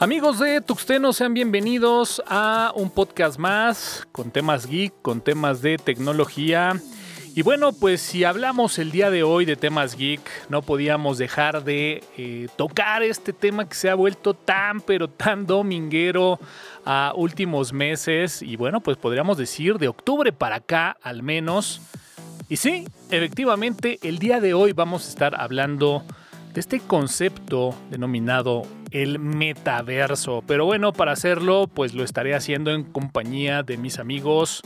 Amigos de Tuxteno, sean bienvenidos a un podcast más con temas geek, con temas de tecnología. Y bueno, pues si hablamos el día de hoy de temas geek, no podíamos dejar de eh, tocar este tema que se ha vuelto tan, pero tan dominguero a últimos meses. Y bueno, pues podríamos decir de octubre para acá al menos. Y sí, efectivamente, el día de hoy vamos a estar hablando de este concepto denominado el metaverso. Pero bueno, para hacerlo, pues lo estaré haciendo en compañía de mis amigos.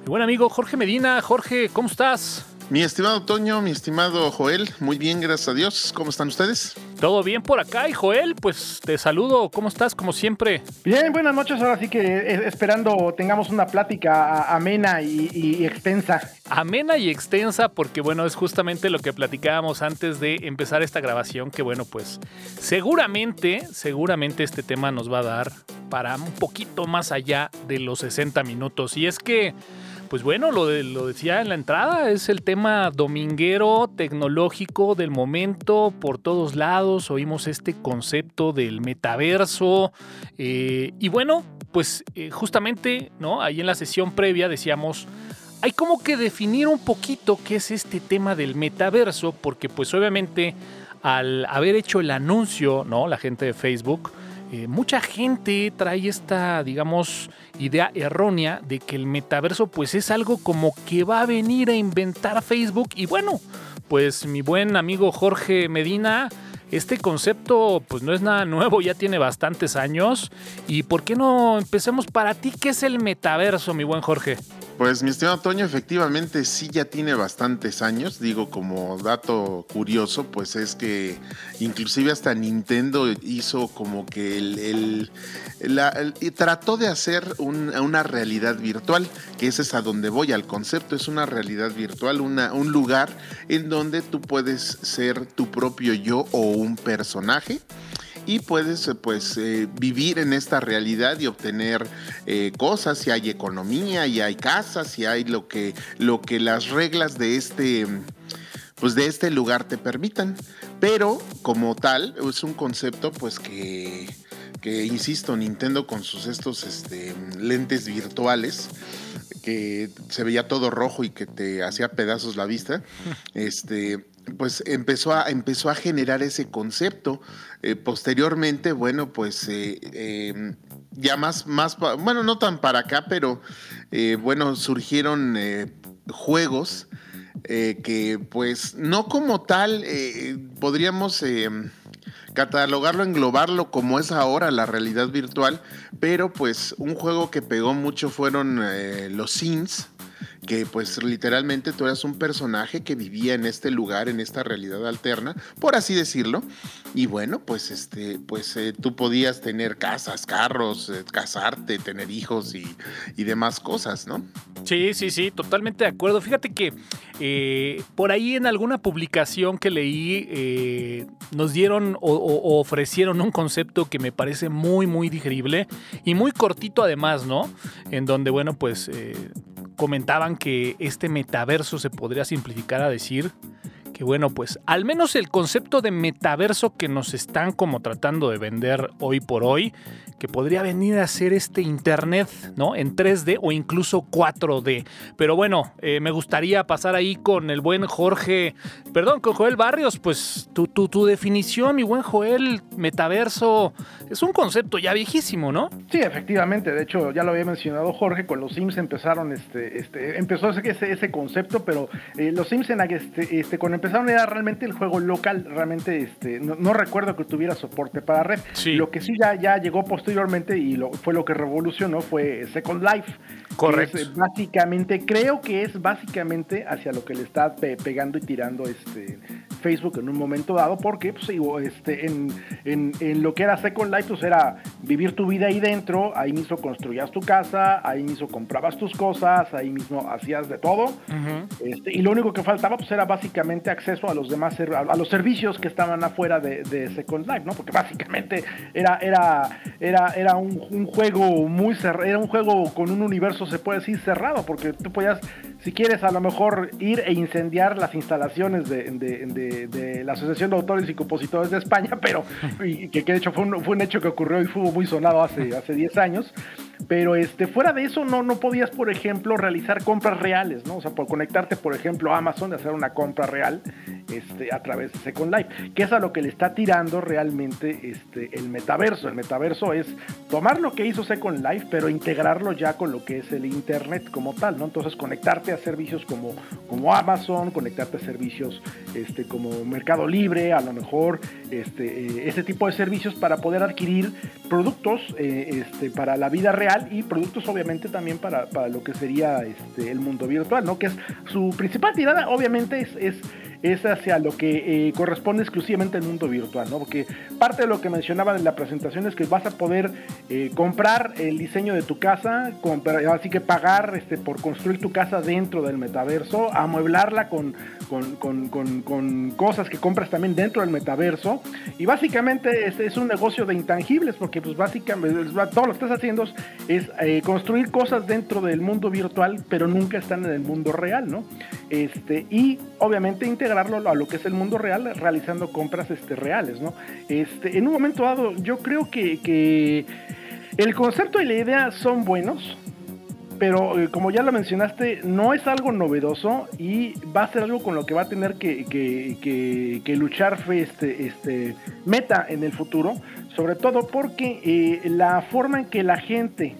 Mi buen amigo Jorge Medina. Jorge, ¿cómo estás? Mi estimado Toño, mi estimado Joel, muy bien, gracias a Dios. ¿Cómo están ustedes? Todo bien por acá y Joel, pues te saludo. ¿Cómo estás? Como siempre. Bien, buenas noches. Ahora sí que eh, esperando tengamos una plática amena y, extensa. Amena y extensa porque bueno, es justamente lo que platicábamos antes de empezar esta grabación, que bueno, pues seguramente, seguramente este tema nos va a dar para un poquito más allá de los 60 minutos. Y es que... Pues bueno, lo, lo decía en la entrada, es el tema dominguero tecnológico del momento por todos lados. Oímos este concepto del metaverso. Eh, y bueno, pues eh, justamente, ¿no? Ahí en la sesión previa decíamos. Hay como que definir un poquito qué es este tema del metaverso, porque pues obviamente al haber hecho el anuncio, ¿no? La gente de Facebook, eh, mucha gente trae esta, digamos, idea errónea de que el metaverso pues es algo como que va a venir a inventar Facebook. Y bueno, pues mi buen amigo Jorge Medina, este concepto pues no es nada nuevo, ya tiene bastantes años. Y ¿por qué no empecemos para ti qué es el metaverso, mi buen Jorge? Pues mi estimado Toño, efectivamente sí ya tiene bastantes años. Digo, como dato curioso, pues es que inclusive hasta Nintendo hizo como que el, trató de hacer una realidad virtual, que ese es a donde voy al concepto, es una realidad virtual, una, un lugar en donde tú puedes ser tu propio yo o un personaje y puedes eh, pues eh, vivir en esta realidad y obtener eh, cosas, si hay economía, y hay casas, si hay lo que, lo que las reglas de este pues de este lugar te permitan. Pero como tal, es un concepto pues que, que insisto, Nintendo con sus estos este, lentes virtuales, que se veía todo rojo y que te hacía pedazos la vista, este, pues empezó a, empezó a generar ese concepto. Eh, posteriormente, bueno, pues eh, em, ya más, más, bueno, no tan para acá, pero eh, bueno, surgieron juegos que pues no como tal podríamos em, catalogarlo, englobarlo como es ahora la realidad virtual, pero pues un juego que pegó mucho fueron los Sims que pues literalmente tú eras un personaje que vivía en este lugar, en esta realidad alterna, por así decirlo. Y bueno, pues este, pues eh, tú podías tener casas, carros, eh, casarte, tener hijos y, demás cosas, ¿no? Sí, sí, sí, totalmente de acuerdo. Fíjate que eh, por ahí en alguna publicación que leí nos dieron o, ofrecieron un concepto que me parece muy, muy digerible y muy cortito además, ¿no? En donde, bueno, pues comentaban que este metaverso se podría simplificar a decir que bueno, pues al menos el concepto de metaverso que nos están como tratando de vender hoy por hoy, que podría venir a ser este Internet, ¿no? En 3D o incluso 4D. Pero bueno, eh, me gustaría pasar ahí con el buen Jorge, perdón, con Joel Barrios, pues tu, tu, definición, mi buen Joel, metaverso, es un concepto ya viejísimo, ¿no? Sí, efectivamente, de hecho ya lo había mencionado Jorge, con los Sims empezaron, este, este, empezó ese, ese concepto, pero eh, los Sims en, este, este, empezaron era realmente el juego local, realmente este, no, recuerdo que tuviera soporte para red. Lo que sí ya, ya llegó posteriormente y lo, fue lo que revolucionó fue Second Life. Correcto. básicamente, creo que es básicamente hacia lo que le está pegando y tirando este Facebook en un momento dado, porque pues, este, en, en, lo que era Second Life, pues era vivir tu vida ahí dentro, ahí mismo construías tu casa, ahí mismo comprabas tus cosas, ahí mismo hacías de todo, este, y lo único que faltaba pues era básicamente acceso a los demás, a los servicios que estaban afuera de, Second Life, ¿no? Porque básicamente era, era, era, era un, juego muy cerrado, era un juego con un universo, se puede decir, cerrado, porque tú podías, si quieres, a lo mejor ir e incendiar las instalaciones de de, la Asociación de Autores y Compositores de España, pero y, que, de hecho fue un, fue un, hecho que ocurrió y fue muy sonado hace, hace 10 años. Pero este, fuera de eso, no, no podías, por ejemplo, realizar compras reales, ¿no? O sea, por conectarte, por ejemplo, a Amazon, de hacer una compra real este, a través de Second Life, que es a lo que le está tirando realmente este, el metaverso. El metaverso es tomar lo que hizo Second Life, pero integrarlo ya con lo que es el Internet como tal, ¿no? Entonces, conectarte a servicios como, como Amazon, conectarte a servicios este, como Mercado Libre, a lo mejor, este, eh, ese tipo de servicios para poder adquirir productos eh, este, para la vida real y productos obviamente también para, para lo que sería este, el mundo virtual, ¿no? Que es su principal tirada, obviamente es, es es hacia lo que eh, corresponde exclusivamente al mundo virtual, ¿no? Porque parte de lo que mencionaba en la presentación es que vas a poder eh, comprar el diseño de tu casa, comprar, así que pagar este, por construir tu casa dentro del metaverso, amueblarla con, con, con, con cosas que compras también dentro del metaverso. Y básicamente es, es un negocio de intangibles, porque pues básicamente todo lo que estás haciendo es eh, construir cosas dentro del mundo virtual, pero nunca están en el mundo real, ¿no? Este, y obviamente integrarlo a lo que es el mundo real realizando compras este, reales, ¿no? Este, en un momento dado, yo creo que, que el concepto y la idea son buenos, pero eh, como ya lo mencionaste, no es algo novedoso y va a ser algo con lo que va a tener que, que, que, luchar este, este Meta en el futuro, sobre todo porque eh, la forma en que la gente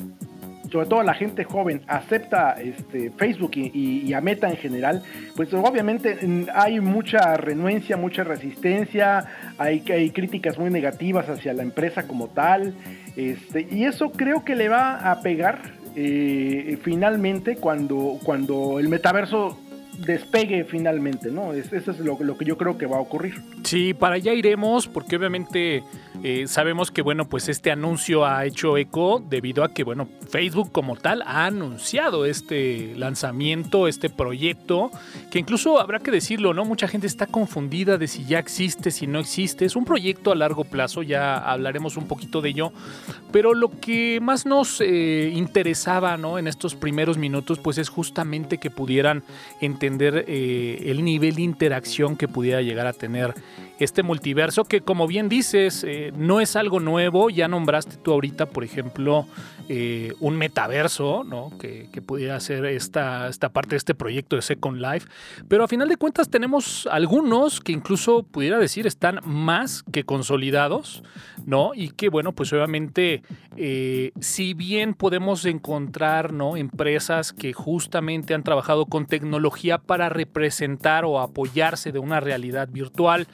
sobre todo la gente joven, acepta este, Facebook y, a Meta en general, pues obviamente mm, hay mucha renuencia, mucha resistencia, hay, hay críticas muy negativas hacia la empresa como tal, este, y eso creo que le va a pegar eh, finalmente cuando, cuando el metaverso despegue finalmente, ¿no? eso es lo, que yo creo que va a ocurrir. Sí, para allá iremos, porque obviamente eh, sabemos que, bueno, pues este anuncio ha hecho eco debido a que, bueno, Facebook como tal ha anunciado este lanzamiento, este proyecto, que incluso habrá que decirlo, ¿no? Mucha gente está confundida de si ya existe, si no existe. Es un proyecto a largo plazo, ya hablaremos un poquito de ello, pero lo que más nos eh, interesaba, ¿no? En estos primeros minutos, pues es justamente que pudieran entender eh, el nivel de interacción que pudiera llegar a tener este multiverso, que como bien dices, eh, no es algo nuevo, ya nombraste tú ahorita, por ejemplo, eh, un metaverso, ¿no? Que, pudiera ser esta, esta parte de este proyecto de Second Life, pero a final de cuentas tenemos algunos que incluso pudiera decir están más que consolidados, ¿no? Y que bueno, pues obviamente, si bien podemos encontrar, ¿no? Empresas que justamente han trabajado con tecnología para representar o apoyarse de una realidad virtual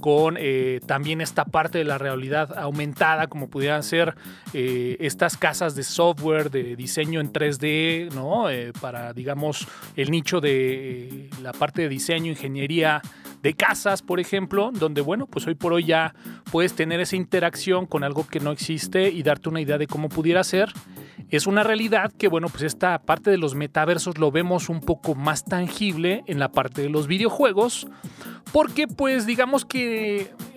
con eh, también esta parte de la realidad aumentada, como pudieran ser eh, estas casas de software de diseño en 3D, ¿no? Eh, para, digamos, el nicho de la parte de diseño, ingeniería de casas, por ejemplo, donde, bueno, pues hoy por hoy ya puedes tener esa interacción con algo que no existe y darte una idea de cómo pudiera ser es una realidad que, bueno, pues esta parte de los metaversos lo vemos un poco más tangible en la parte de los videojuegos, porque pues digamos que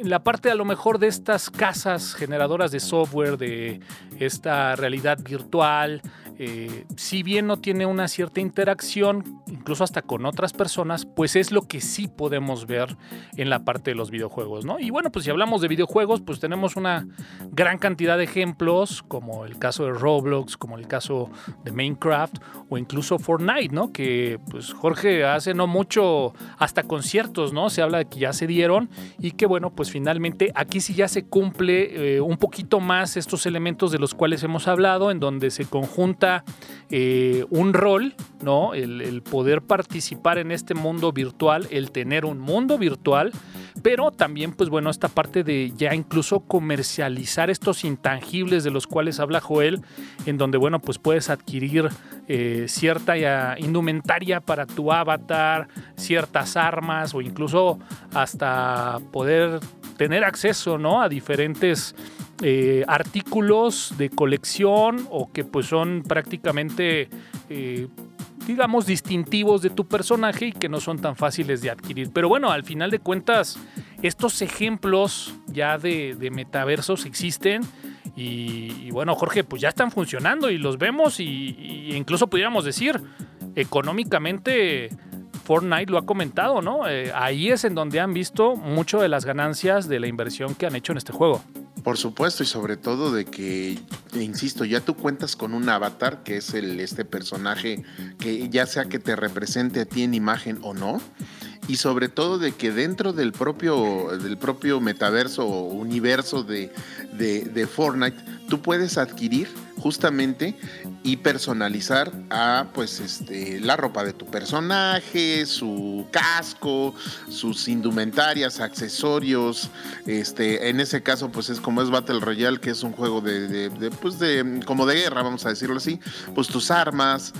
la parte a lo mejor de estas casas generadoras de software, de esta realidad virtual, eh, si bien no tiene una cierta interacción, incluso hasta con otras personas, pues es lo que sí podemos ver en la parte de los videojuegos, ¿no? Y bueno, pues si hablamos de videojuegos, pues tenemos una gran cantidad de ejemplos, como el caso de Roblox, como el caso de Minecraft o incluso Fortnite, ¿no? Que pues Jorge hace no mucho, hasta conciertos, ¿no? Se habla de que ya se dieron y que bueno, pues finalmente aquí sí ya se cumple eh, un poquito más estos elementos de los cuales hemos hablado, en donde se conjunta eh, un rol, ¿no? El, poder participar en este mundo virtual, el tener un mundo virtual, pero también, pues bueno, esta parte de ya incluso comercializar estos intangibles de los cuales habla Joel, en donde, bueno, pues puedes adquirir eh, cierta indumentaria para tu avatar, ciertas armas o incluso hasta poder tener acceso, ¿no? A diferentes eh, artículos de colección o que pues son prácticamente eh, digamos distintivos de tu personaje y que no son tan fáciles de adquirir. Pero bueno, al final de cuentas, estos ejemplos ya de, metaversos existen y, bueno, Jorge, pues ya están funcionando y los vemos y, incluso pudiéramos decir, económicamente Fortnite lo ha comentado, ¿no? Eh, ahí es en donde han visto mucho de las ganancias de la inversión que han hecho en este juego. Por supuesto, y sobre todo de que, insisto, ya tú cuentas con un avatar, que es el, este personaje que ya sea que te represente a ti en imagen o no, y sobre todo de que dentro del propio, del propio metaverso o universo de, de, Fortnite, tú puedes adquirir justamente y personalizar a pues este la ropa de tu personaje, su casco, sus indumentarias, accesorios, este en ese caso pues es como es Battle Royale que es un juego de, pues de como de guerra vamos a decirlo así, pues tus armas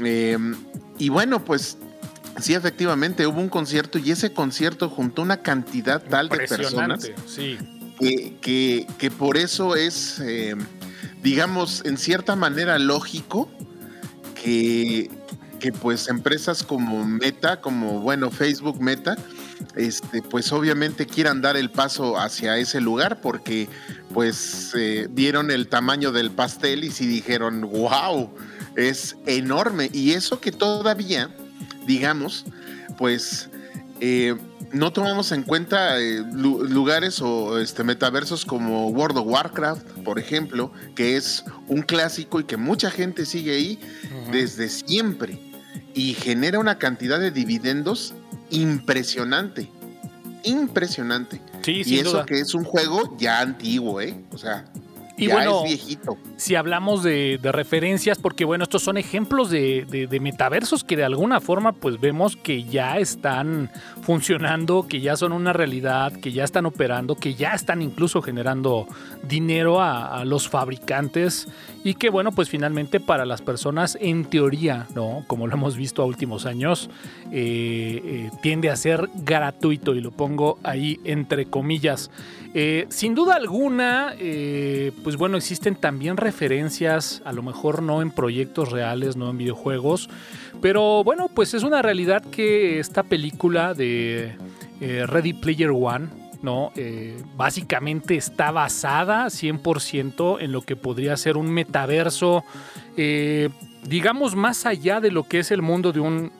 em, y bueno pues Sí, efectivamente, hubo un concierto y ese concierto juntó una cantidad tal de personas sí. que, que, por eso es, eh, digamos, en cierta manera lógico que, que pues empresas como Meta, como bueno, Facebook Meta, este, pues obviamente quieran dar el paso hacia ese lugar porque pues eh, vieron el tamaño del pastel y sí dijeron, wow, es enorme. Y eso que todavía digamos, pues eh, no tomamos en cuenta eh, lugares o este, metaversos como World of Warcraft, por ejemplo, que es un clásico y que mucha gente sigue ahí desde siempre y genera una cantidad de dividendos impresionante. Impresionante. y eso que es un juego ya antiguo, ¿eh? O sea, y bueno, si hablamos de, referencias, porque bueno, estos son ejemplos de, metaversos que de alguna forma pues vemos que ya están funcionando, que ya son una realidad, que ya están operando, que ya están incluso generando dinero a, los fabricantes y que bueno, pues finalmente para las personas en teoría, ¿no? Como lo hemos visto a últimos años, eh, eh, tiende a ser gratuito y lo pongo ahí entre comillas. Eh, sin duda alguna, eh, pues bueno, existen también referencias, a lo mejor no en proyectos reales, no en videojuegos, pero bueno, pues es una realidad que esta película de eh, Ready Player One, ¿no? básicamente está basada 100% en lo que podría ser un metaverso, digamos, más allá de lo que es el mundo de un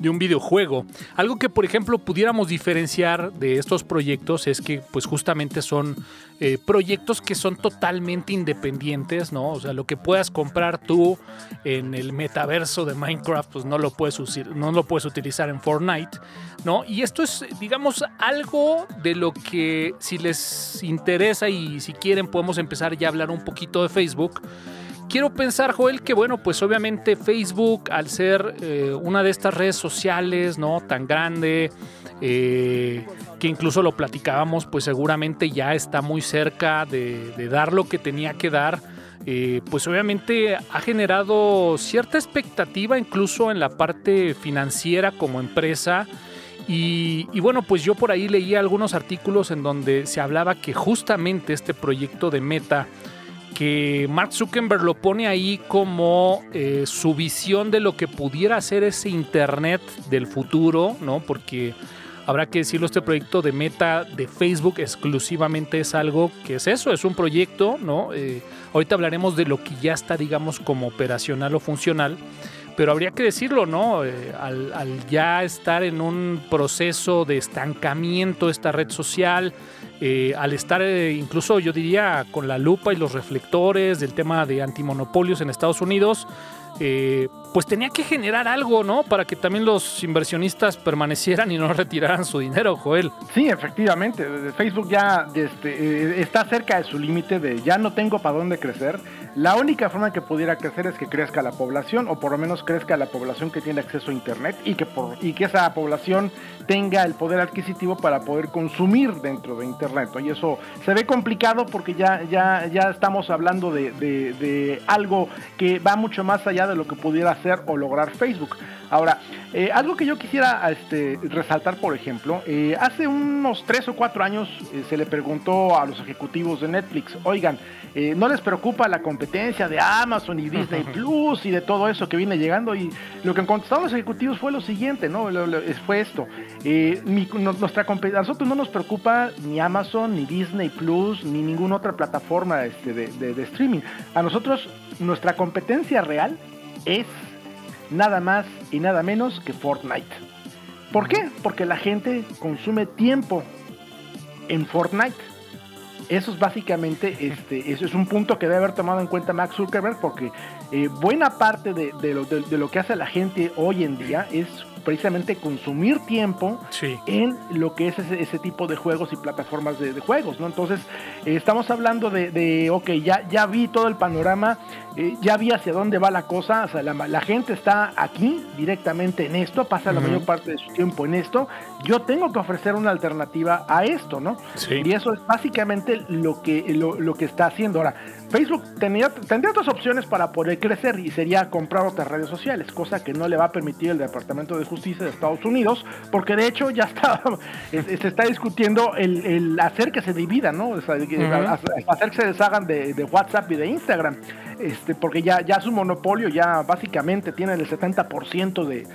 de un videojuego. Algo que, por ejemplo, pudiéramos diferenciar de estos proyectos es que, pues, justamente son eh, proyectos que son totalmente independientes, ¿no? O sea, lo que puedas comprar tú en el metaverso de Minecraft, pues no lo puedes, no lo puedes utilizar en Fortnite, ¿no? Y esto es, digamos, algo de lo que, si les interesa y si quieren, podemos empezar ya a hablar un poquito de Facebook. Quiero pensar, Joel, que bueno, pues obviamente Facebook, al ser eh, una de estas redes sociales, ¿no? Tan grande, eh, que incluso lo platicábamos, pues seguramente ya está muy cerca de, dar lo que tenía que dar. Eh, pues obviamente ha generado cierta expectativa incluso en la parte financiera como empresa. Y, y, bueno, pues yo por ahí leía algunos artículos en donde se hablaba que justamente este proyecto de Meta que Mark Zuckerberg lo pone ahí como eh, su visión de lo que pudiera ser ese Internet del futuro, ¿no? Porque habrá que decirlo, este proyecto de meta de Facebook exclusivamente es algo que es eso, es un proyecto, ¿no? Eh, ahorita hablaremos de lo que ya está, digamos, como operacional o funcional, pero habría que decirlo, ¿no? Eh, al, al, ya estar en un proceso de estancamiento esta red social, eh, al estar eh, incluso yo diría con la lupa y los reflectores del tema de antimonopolios en Estados Unidos, eh, pues tenía que generar algo, ¿no? Para que también los inversionistas permanecieran y no retiraran su dinero, Joel. Sí, efectivamente. Facebook ya este, está cerca de su límite de ya no tengo para dónde crecer. La única forma que pudiera crecer es que crezca la población, o por lo menos crezca la población que tiene acceso a Internet y que, por, y que esa población tenga el poder adquisitivo para poder consumir dentro de Internet. Y eso se ve complicado porque ya, ya, ya estamos hablando de, de algo que va mucho más allá de lo que pudiera hacer o lograr Facebook. Ahora, eh, algo que yo quisiera este, resaltar, por ejemplo, eh, hace unos tres o cuatro años eh, se le preguntó a los ejecutivos de Netflix, oigan, ¿no les preocupa la competencia de Amazon y Disney Plus y de todo eso que viene llegando? Y lo que contestaron los ejecutivos fue lo siguiente, ¿no? fue esto, nuestra a nosotros no nos preocupa ni Amazon, ni Disney Plus, ni ninguna otra plataforma este, de streaming. A nosotros, nuestra competencia real es nada más y nada menos que Fortnite. ¿Por qué? Porque la gente consume tiempo en Fortnite. Eso es básicamente, este, eso es un punto que debe haber tomado en cuenta Max Zuckerberg porque eh, buena parte de, lo, de, lo, que hace la gente hoy en día es precisamente consumir tiempo en lo que es ese, tipo de juegos y plataformas de, juegos, ¿no? Entonces, eh, estamos hablando de, de, ok, ya, ya vi todo el panorama, eh, ya vi hacia dónde va la cosa, o sea, la, gente está aquí directamente en esto, pasa la mayor parte de su tiempo en esto, yo tengo que ofrecer una alternativa a esto, ¿no? Y eso es básicamente lo que, lo, lo que está haciendo. Ahora, Facebook tenía, tendría otras opciones para poder crecer y sería comprar otras redes sociales, cosa que no le va a permitir el Departamento de Justicia de Estados Unidos, porque de hecho ya está, se está discutiendo el, hacer que se divida, ¿no? hacer que se deshagan de, de WhatsApp y de Instagram este, porque ya, ya su monopolio ya básicamente tiene el 70% de,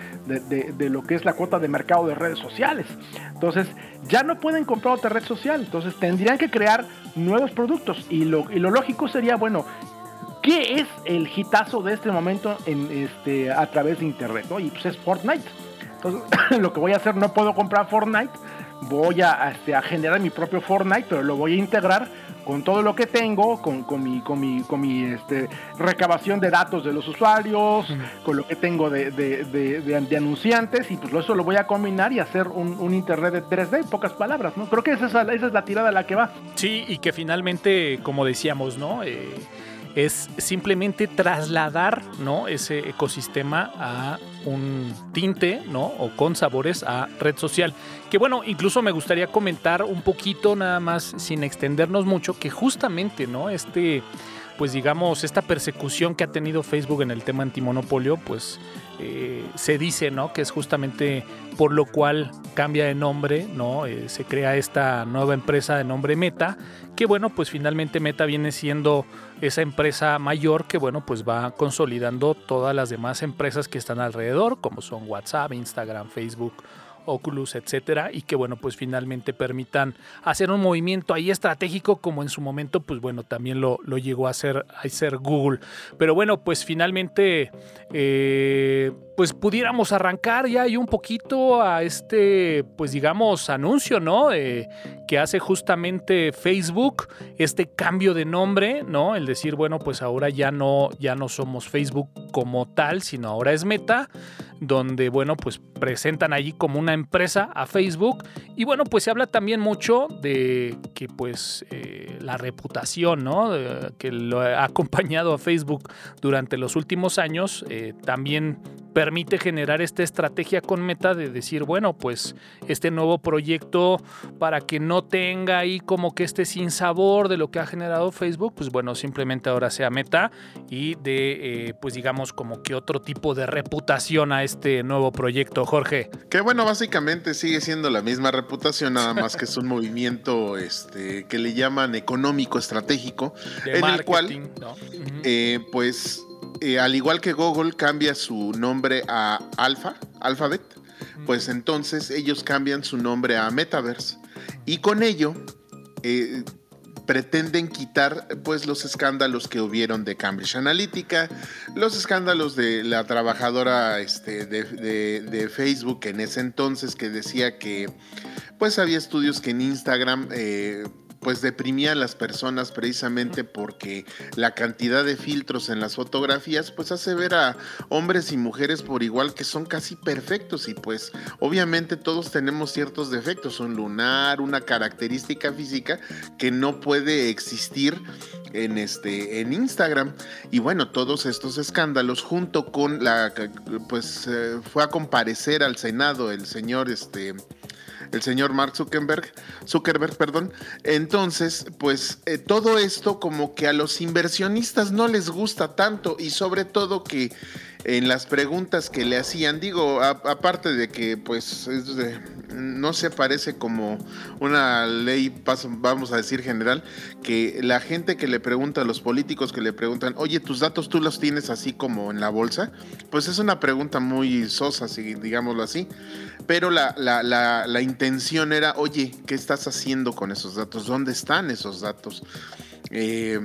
de, lo que es la cuota de mercado de redes sociales. Entonces, ya no pueden comprar otra red social, entonces tendrían que crear nuevos productos y lo, y lo lógico sería, bueno, ¿qué es el hitazo de este momento en, este, a través de Internet? Y pues es Fortnite. Entonces, lo que voy a hacer, no puedo comprar Fortnite, voy a, este, a generar mi propio Fortnite, pero lo voy a integrar con todo lo que tengo, con, con mi, con mi, con mi este, recabación de datos de los usuarios, con lo que tengo de, de, de, anunciantes, y pues eso lo voy a combinar y hacer un, internet de 3D, en pocas palabras, ¿no? Creo que esa es, esa es la tirada a la que va. Sí, y que finalmente, como decíamos, ¿no? Eh, es simplemente trasladar ¿no? ese ecosistema a un tinte ¿no? o con sabores a red social. Que bueno, incluso me gustaría comentar un poquito nada más sin extendernos mucho que justamente ¿no? este pues digamos esta persecución que ha tenido Facebook en el tema antimonopolio pues eh, se dice, ¿no? Que es justamente por lo cual cambia de nombre, ¿no? Eh, se crea esta nueva empresa de nombre Meta, que bueno, pues finalmente Meta viene siendo esa empresa mayor que bueno, pues va consolidando todas las demás empresas que están alrededor, como son WhatsApp, Instagram, Facebook, Oculus, etcétera, y que bueno, pues finalmente permitan hacer un movimiento ahí estratégico como en su momento, pues bueno, también lo, lo llegó a hacer, a hacer Google. Pero bueno, pues finalmente, eh, pues pudiéramos arrancar ya y un poquito a este, pues digamos, anuncio, ¿no? que hace justamente Facebook, este cambio de nombre, ¿no? El decir, bueno, pues ahora ya no, ya no somos Facebook como tal, sino ahora es Meta donde, bueno, pues presentan allí como una empresa a Facebook. Y bueno, pues se habla también mucho de que pues eh, la reputación, ¿no? que lo ha acompañado a Facebook durante los últimos años, eh, también permite generar esta estrategia con meta de decir, bueno, pues este nuevo proyecto para que no tenga ahí como que este sabor de lo que ha generado Facebook, pues bueno, simplemente ahora sea meta y de, eh, pues digamos, como que otro tipo de reputación a nuevo proyecto, Jorge. Que bueno, básicamente sigue siendo la misma reputación, nada más que es un movimiento este, que le llaman económico estratégico, en el cual, eh, pues eh, al igual que Google cambia su nombre a Alpha, Alphabet, pues entonces ellos cambian su nombre a Metaverse. Y con ello eh, pretenden quitar pues los escándalos que hubieron de Cambridge Analytica, los escándalos de la trabajadora este, de, Facebook en ese entonces que decía que pues había estudios que en Instagram eh, pues deprimía a las personas precisamente porque la cantidad de filtros en las fotografías pues hace ver a hombres y mujeres por igual que son casi perfectos y pues obviamente todos tenemos ciertos defectos, un lunar, una característica física que no puede existir en este en Instagram. Y bueno, todos estos escándalos junto con la pues eh, fue a comparecer al Senado el señor este el señor Mark Zuckerberg, Zuckerberg, perdón. Entonces, pues eh, todo esto como que a los inversionistas no les gusta tanto y sobre todo que en las preguntas que le hacían, digo, aparte de que pues no se parece como una ley, vamos a decir general, que la gente que le pregunta a los políticos que le preguntan, oye, tus datos tú los tienes así como en la bolsa, pues es una pregunta muy sosa, si digámoslo así pero la, la, la, intención era, oye, ¿qué estás haciendo con esos datos? ¿Dónde están esos datos? Eh,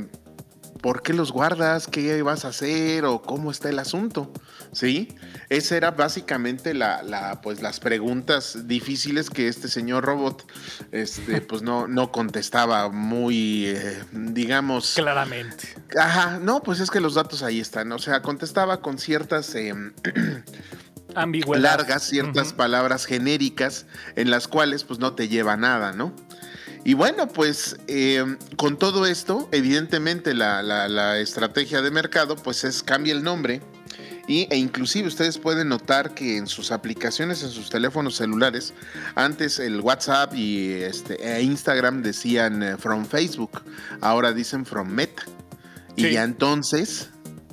¿por qué los guardas? ¿Qué vas a hacer? ¿O cómo está el asunto? ¿Sí? Esa era básicamente la, pues, las preguntas difíciles que este señor robot este, pues no, no contestaba muy, eh, digamos... Claramente. Ajá, no, pues es que los datos ahí están. O sea, contestaba con ciertas... Eh, largas, ciertas palabras genéricas en las cuales pues no te lleva nada, ¿no? Y bueno, pues eh, con todo esto, evidentemente la, estrategia de mercado pues es cambia el nombre. Y, e inclusive ustedes pueden notar que en sus aplicaciones, en sus teléfonos celulares, antes el WhatsApp y este, e Instagram decían eh, from Facebook, ahora dicen from Meta. Y ya entonces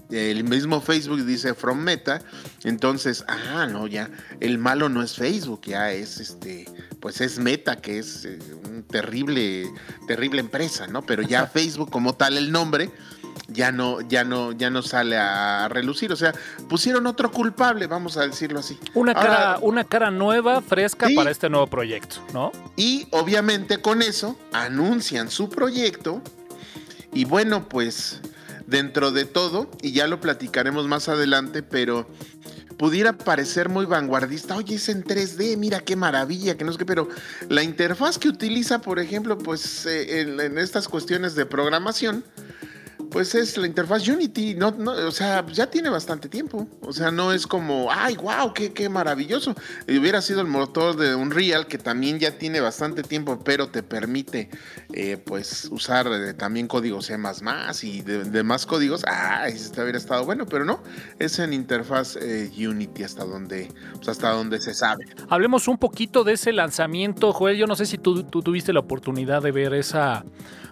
el mismo Facebook dice from Meta, entonces, ah, no, ya, el malo no es Facebook, ya es este, pues es Meta, que es eh, un terrible, terrible empresa, ¿no? Pero ya Facebook como tal el nombre ya no, ya no, ya no sale a relucir. O sea, pusieron otro culpable, vamos a decirlo así. Una cara, una cara nueva, fresca para este nuevo proyecto, ¿no? Y obviamente con eso anuncian su proyecto. Y bueno, pues dentro de todo, y ya lo platicaremos más adelante, pero pudiera parecer muy vanguardista, oye, es en 3D, mira qué maravilla, que no sé qué, pero la interfaz que utiliza, por ejemplo, pues eh, en, estas cuestiones de programación, pues es la interfaz Unity, no, no, o sea, ya tiene bastante tiempo. O sea, no es como, ay, wow, qué, qué maravilloso. Y hubiera sido el motor de Unreal, que también ya tiene bastante tiempo, pero te permite, eh, pues, usar eh, también códigos C y de, más códigos. Ah, este hubiera estado bueno, pero no. Es en interfaz eh, Unity hasta donde, pues, hasta donde se sabe. Hablemos un poquito de ese lanzamiento, Joel. Yo no sé si tú tuviste la oportunidad de ver esa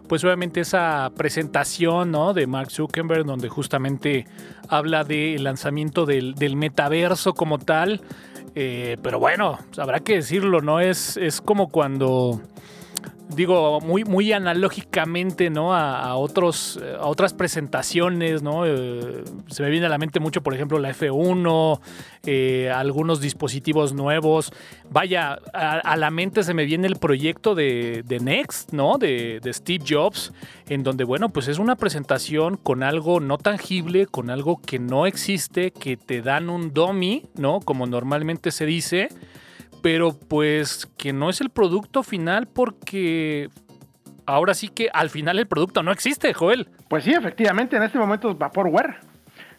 pues obviamente esa presentación ¿no? de Mark Zuckerberg donde justamente habla del lanzamiento del, metaverso como tal. Eh, pero bueno, habrá que decirlo, ¿no? Es, es como cuando digo, muy, muy analógicamente, ¿no? A, otros, a otras presentaciones, ¿no? Eh, se me viene a la mente mucho, por ejemplo, la F1, eh, algunos dispositivos nuevos. Vaya, a, la mente se me viene el proyecto de, Next, ¿no? De, de, Steve Jobs, en donde, bueno, pues es una presentación con algo no tangible, con algo que no existe, que te dan un dummy, ¿no? Como normalmente se dice pero pues que no es el producto final porque ahora sí que al final el producto no existe, Joel. Pues sí, efectivamente, en este momento es Vaporware.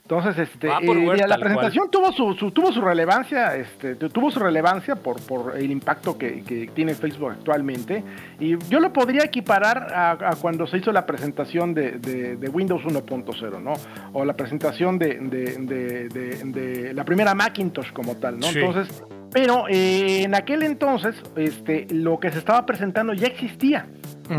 Entonces, este, eh, la presentación tuvo su, tuvo su relevancia, este, tuvo su relevancia por, por el impacto que, tiene Facebook actualmente. Y yo lo podría equiparar a, cuando se hizo la presentación de, Windows 1.0, ¿no? O la presentación de, la primera Macintosh como tal, ¿no? Entonces, pero eh, en aquel entonces, este, lo que se estaba presentando ya existía,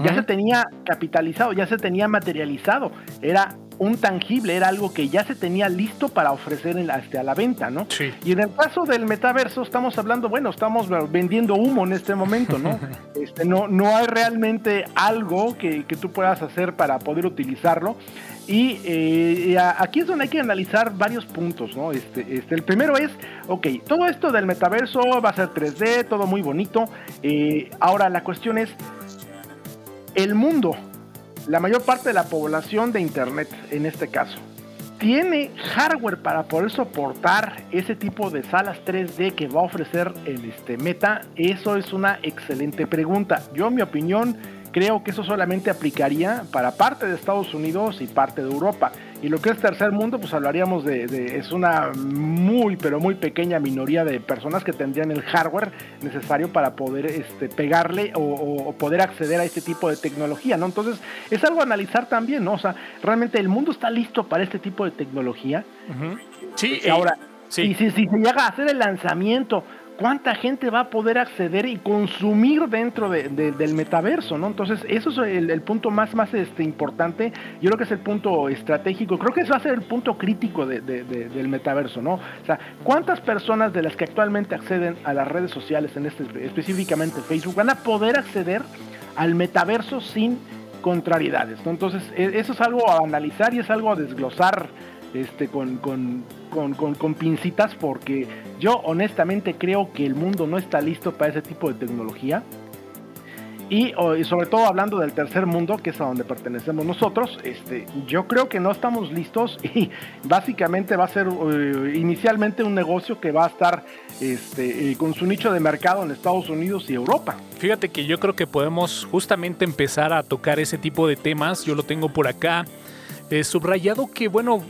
ya se tenía capitalizado, ya se tenía materializado, era un tangible, era algo que ya se tenía listo para ofrecer en este, a la venta, ¿no? Sí. Y en el caso del metaverso estamos hablando, bueno, estamos vendiendo humo en este momento, ¿no? este, no, no hay realmente algo que, que tú puedas hacer para poder utilizarlo. Y eh, aquí es donde hay que analizar varios puntos, ¿no? Este, este, el primero es, ok, todo esto del metaverso va a ser 3D, todo muy bonito. Eh, ahora la cuestión es, el mundo, la mayor parte de la población de Internet en este caso, ¿tiene hardware para poder soportar ese tipo de salas 3D que va a ofrecer el este, Meta? Eso es una excelente pregunta. Yo, en mi opinión, creo que eso solamente aplicaría para parte de Estados Unidos y parte de Europa. Y lo que es tercer mundo, pues hablaríamos de, es una muy, pero muy pequeña minoría de personas que tendrían el hardware necesario para poder este, pegarle o, poder acceder a este tipo de tecnología, ¿no? Entonces, es algo a analizar también, ¿no? O sea, realmente el mundo está listo para este tipo de tecnología. Sí, ahora, sí. si, si se llega a hacer el lanzamiento cuánta gente va a poder acceder y consumir dentro del metaverso, ¿no? Entonces, eso es el, punto más, más este, importante. Yo creo que es el punto estratégico. Creo que eso va a ser el punto crítico del metaverso, ¿no? O sea, ¿cuántas personas de las que actualmente acceden a las redes sociales, en este, específicamente Facebook, van a poder acceder al metaverso sin contrariedades, ¿no? Entonces, e, eso es algo a analizar y es algo a desglosar este, con, con, con, pincitas porque yo honestamente creo que el mundo no está listo para ese tipo de tecnología. Y, sobre todo hablando del tercer mundo, que es a donde pertenecemos nosotros, este, yo creo que no estamos listos y básicamente va a ser eh, inicialmente un negocio que va a estar este, eh, con su nicho de mercado en Estados Unidos y Europa. Fíjate que yo creo que podemos justamente empezar a tocar ese tipo de temas. Yo lo tengo por acá. Eh, subrayado que, bueno,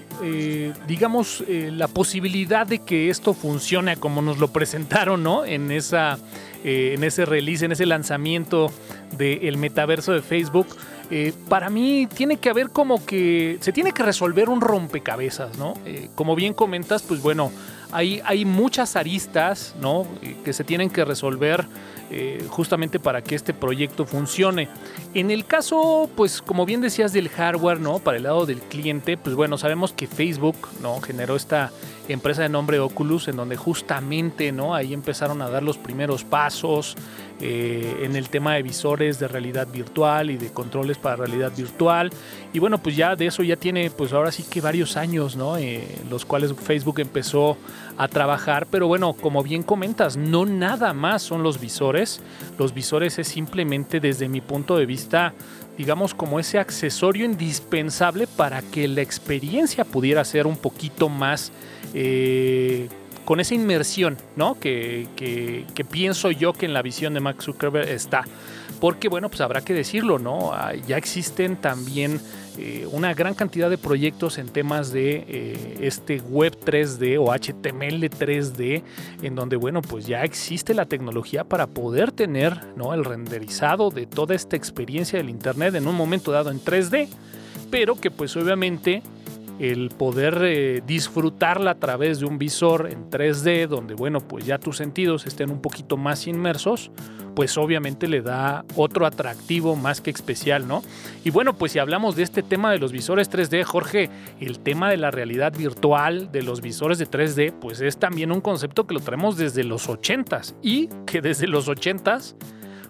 digamos, la posibilidad de que esto funcione como nos lo presentaron, ¿no? En esa eh, en ese release, en ese lanzamiento del metaverso de Facebook, eh, para mí tiene que haber como que se tiene que resolver un rompecabezas, ¿no? Eh, como bien comentas, pues bueno, hay, hay muchas aristas, ¿no? que se tienen que resolver justamente para que este proyecto funcione. En el caso, pues como bien decías del hardware, ¿no? Para el lado del cliente, pues bueno, sabemos que Facebook, ¿no? Generó esta empresa de nombre Oculus, en donde justamente ¿no? ahí empezaron a dar los primeros pasos eh, en el tema de visores de realidad virtual y de controles para realidad virtual. Y bueno, pues ya de eso ya tiene pues ahora sí que varios años, ¿no? Eh, los cuales Facebook empezó a trabajar. Pero bueno, como bien comentas, no nada más son los visores. Los visores es simplemente desde mi punto de vista digamos, como ese accesorio indispensable para que la experiencia pudiera ser un poquito más eh, con esa inmersión, ¿no? Que, pienso yo que en la visión de Max Zuckerberg está. Porque, bueno, pues habrá que decirlo, ¿no? Ah, ya existen también eh, una gran cantidad de proyectos en temas de eh, este web 3D o HTML 3D, en donde, bueno, pues ya existe la tecnología para poder tener, ¿no? El renderizado de toda esta experiencia del Internet en un momento dado en 3D, pero que pues obviamente el poder eh, disfrutarla a través de un visor en 3D, donde bueno, pues ya tus sentidos estén un poquito más inmersos, pues obviamente le da otro atractivo más que especial, ¿no? Y bueno, pues si hablamos de este tema de los visores 3D, Jorge, el tema de la realidad virtual, de los visores de 3D, pues es también un concepto que lo traemos desde los 80s y que desde los 80s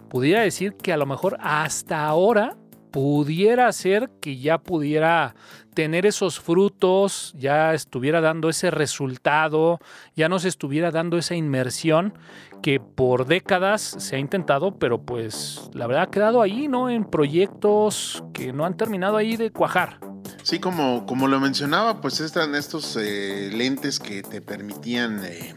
pudiera decir que a lo mejor hasta ahora pudiera ser que ya pudiera tener esos frutos, ya estuviera dando ese resultado, ya nos estuviera dando esa inmersión que por décadas se ha intentado, pero pues la verdad ha quedado ahí, ¿no? En proyectos que no han terminado ahí de cuajar. Sí, como, como lo mencionaba, pues están estos eh, lentes que te permitían eh,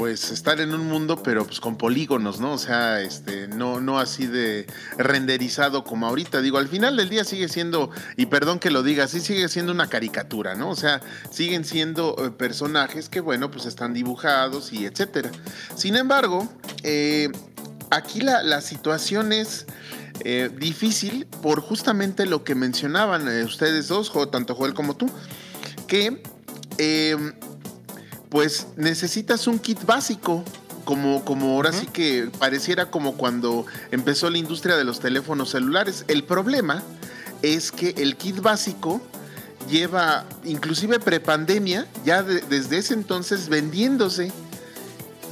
pues estar en un mundo, pero pues con polígonos, ¿no? O sea, este, no, no así de renderizado como ahorita. Digo, al final del día sigue siendo, y perdón que lo diga, sí sigue siendo una caricatura, ¿no? O sea, siguen siendo eh, personajes que, bueno, pues están dibujados y etcétera. Sin embargo, eh, aquí la, situación es eh, difícil por justamente lo que mencionaban ustedes dos, tanto Joel como tú, que pues necesitas un kit básico. Como, como ahora sí que pareciera como cuando empezó la industria de los teléfonos celulares. El problema es que el kit básico lleva, inclusive prepandemia, ya desde ese entonces vendiéndose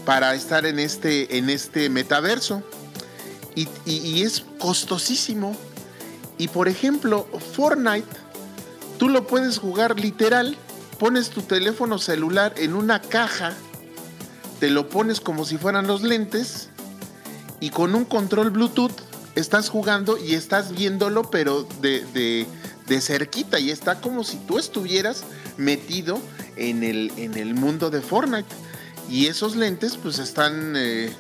para estar en este, en este metaverso. y, es costosísimo. Y por ejemplo, Fortnite, tú lo puedes jugar literal pones tu teléfono celular en una caja, te lo pones como si fueran los lentes y con un control Bluetooth estás jugando y estás viéndolo pero de, cerquita y está como si tú estuvieras metido en el, en el mundo de Fortnite. Y esos lentes pues están... Eh,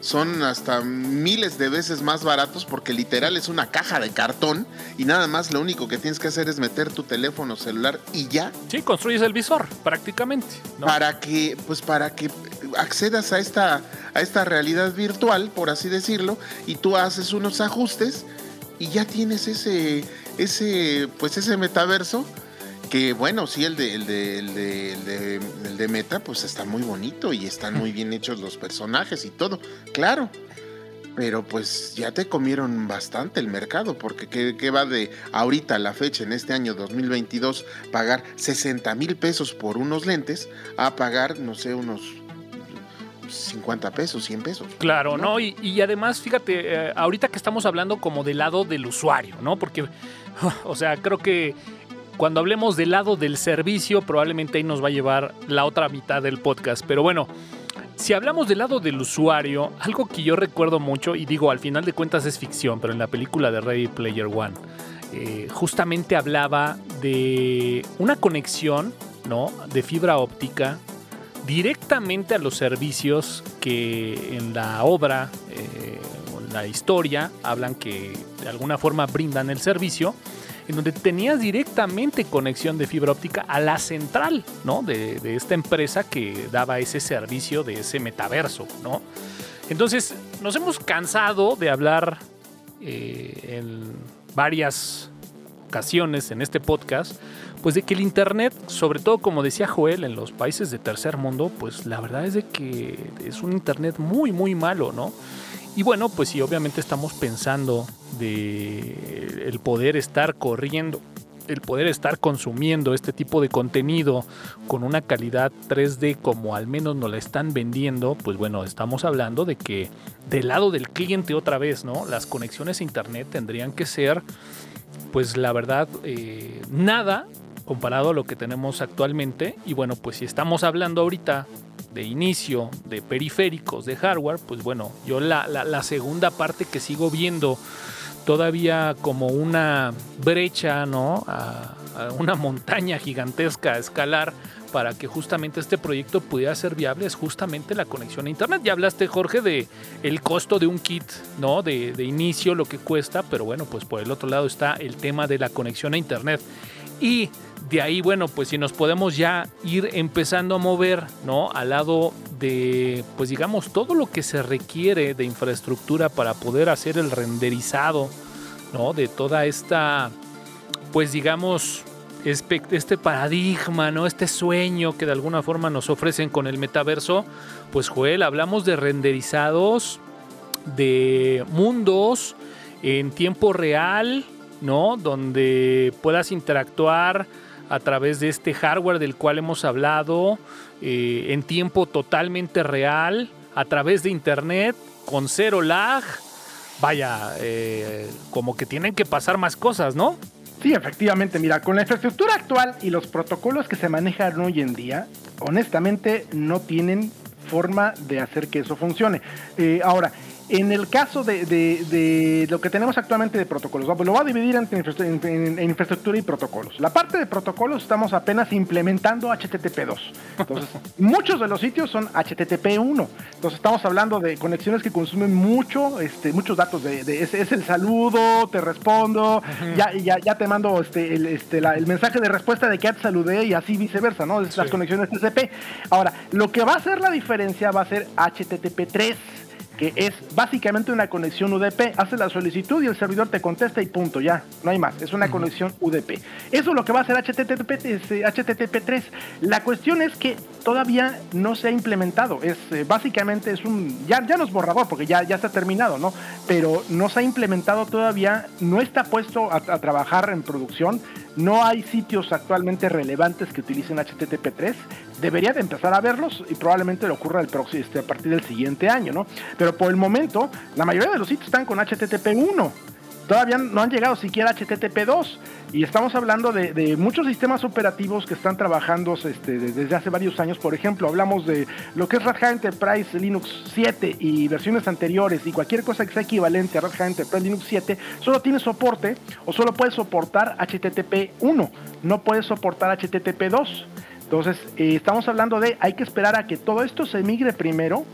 son hasta miles de veces más baratos porque literal es una caja de cartón y nada más lo único que tienes que hacer es meter tu teléfono celular y ya. Sí, construyes el visor prácticamente. Para que, pues para que accedas a esta, a esta realidad virtual, por así decirlo, y tú haces unos ajustes y ya tienes ese, ese, pues ese metaverso que bueno, sí, el de, el de, el de, el de, Meta, pues está muy bonito y están muy bien hechos los personajes y todo, claro. Pero pues ya te comieron bastante el mercado, porque ¿qué, va de ahorita la fecha, en este año 2022, pagar 60 mil pesos por unos lentes a pagar, no sé, unos 50 pesos, 100 pesos. Claro, ¿no? Y, y, además, fíjate, eh, ahorita que estamos hablando como del lado del usuario, ¿no? Porque, o sea, creo que cuando hablemos del lado del servicio, probablemente ahí nos va a llevar la otra mitad del podcast. Pero bueno, Si hablamos del lado del usuario, algo que yo recuerdo mucho, y digo, al final de cuentas es ficción, pero en la película de Ready Player One, eh, justamente hablaba de una conexión ¿no? de fibra óptica directamente a los servicios que en la obra, eh, en la historia, hablan que de alguna forma brindan el servicio en donde tenías directamente conexión de fibra óptica a la central, ¿no? De, esta empresa que daba ese servicio de ese metaverso, ¿no? Entonces, nos hemos cansado de hablar eh, en varias ocasiones en este podcast, pues de que el Internet, sobre todo como decía Joel, en los países de tercer mundo, pues la verdad es de que es un Internet muy, muy malo, ¿no? Y bueno, pues sí, obviamente estamos pensando de el poder estar corriendo, el poder estar consumiendo este tipo de contenido con una calidad 3D como al menos nos la están vendiendo, pues bueno, estamos hablando de que del lado del cliente otra vez, ¿no? Las conexiones a internet tendrían que ser, pues la verdad, eh, nada comparado a lo que tenemos actualmente. Y bueno, pues si estamos hablando ahorita de inicio de periféricos de hardware, pues bueno, yo la, la, segunda parte que sigo viendo todavía como una brecha, ¿no? A, una montaña gigantesca a escalar para que justamente este proyecto pudiera ser viable es justamente la conexión a internet. Ya hablaste, Jorge, de el costo de un kit, ¿no? De, de inicio, lo que cuesta, pero bueno, pues por el otro lado está el tema de la conexión a internet. Y de ahí, bueno, pues si nos podemos ya ir empezando a mover, ¿no? Al lado de, pues digamos, todo lo que se requiere de infraestructura para poder hacer el renderizado, ¿no? De toda esta, pues digamos, este paradigma, ¿no? Este sueño que de alguna forma nos ofrecen con el metaverso, pues Joel, hablamos de renderizados, de mundos en tiempo real, ¿no? Donde puedas interactuar a través de este hardware del cual hemos hablado eh, en tiempo totalmente real, a través de internet, con cero lag. Vaya, eh, como que tienen que pasar más cosas, ¿no? Sí, efectivamente, mira, con la infraestructura actual y los protocolos que se manejan hoy en día, honestamente no tienen forma de hacer que eso funcione. Eh, ahora, en el caso de, lo que tenemos actualmente de protocolos, lo voy a dividir en, infraestructura y protocolos. La parte de protocolos estamos apenas implementando HTTP2. Entonces, muchos de los sitios son HTTP1. Entonces, estamos hablando de conexiones que consumen mucho, este, muchos datos. De, es, el saludo, te respondo, ya, ya, te mando este, el, este, el mensaje de respuesta de que ya te saludé y así viceversa, ¿no? Las conexiones TCP. Ahora, lo que va a hacer la diferencia va a ser HTTP3 que es básicamente una conexión UDP. Hace la solicitud y el servidor te contesta y punto, ya, no hay más. Es una conexión UDP. Eso es lo que va a hacer HTTP, HTTP3. La cuestión es que todavía no se ha implementado. Es eh, básicamente es un ya, ya no es borrador porque ya, ya está terminado, ¿no? Pero no se ha implementado todavía, no está puesto a trabajar en producción. No hay sitios actualmente relevantes que utilicen HTTP3. Debería de empezar a verlos y probablemente le ocurra el próximo, este, a partir del siguiente año, ¿no? Pero por el momento, la mayoría de los sitios están con HTTP1 todavía no han llegado siquiera a HTTP2 y estamos hablando de, muchos sistemas operativos que están trabajando este, desde hace varios años. Por ejemplo, hablamos de lo que es Red Hat Enterprise Linux 7 y versiones anteriores y cualquier cosa que sea equivalente a Red Hat Enterprise Linux 7 solo tiene soporte o solo puede soportar HTTP 1, no puede soportar HTTP 2. Entonces, eh, estamos hablando de hay que esperar a que todo esto se migre primero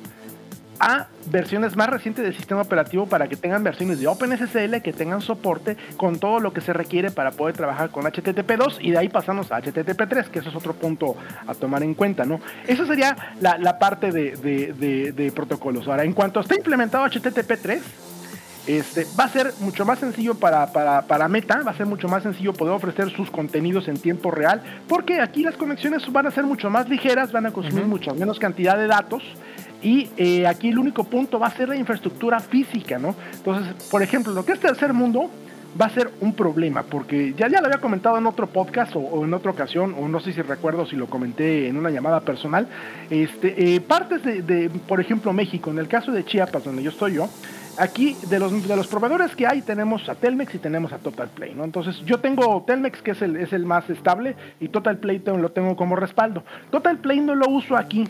a versiones más recientes del sistema operativo para que tengan versiones de OpenSSL que tengan soporte con todo lo que se requiere para poder trabajar con HTTP2 y de ahí pasamos a HTTP3, que eso es otro punto a tomar en cuenta, ¿no? Esa sería la, parte de, protocolos. Ahora, en cuanto esté implementado HTTP3, este, va a ser mucho más sencillo para, para, Meta, va a ser mucho más sencillo poder ofrecer sus contenidos en tiempo real, porque aquí las conexiones van a ser mucho más ligeras, van a consumir mucha menos cantidad de datos y eh, aquí el único punto va a ser la infraestructura física, ¿no? Entonces, por ejemplo, lo que es tercer mundo va a ser un problema, porque ya, ya lo había comentado en otro podcast o, en otra ocasión, o no sé si recuerdo si lo comenté en una llamada personal, este, eh, partes de, por ejemplo, México, en el caso de Chiapas, donde yo estoy yo, aquí de los, de los proveedores que hay tenemos a Telmex y tenemos a Total Play, ¿no? Entonces yo tengo Telmex que es el, es el más estable y Total Play lo tengo como respaldo. Total Play no lo uso aquí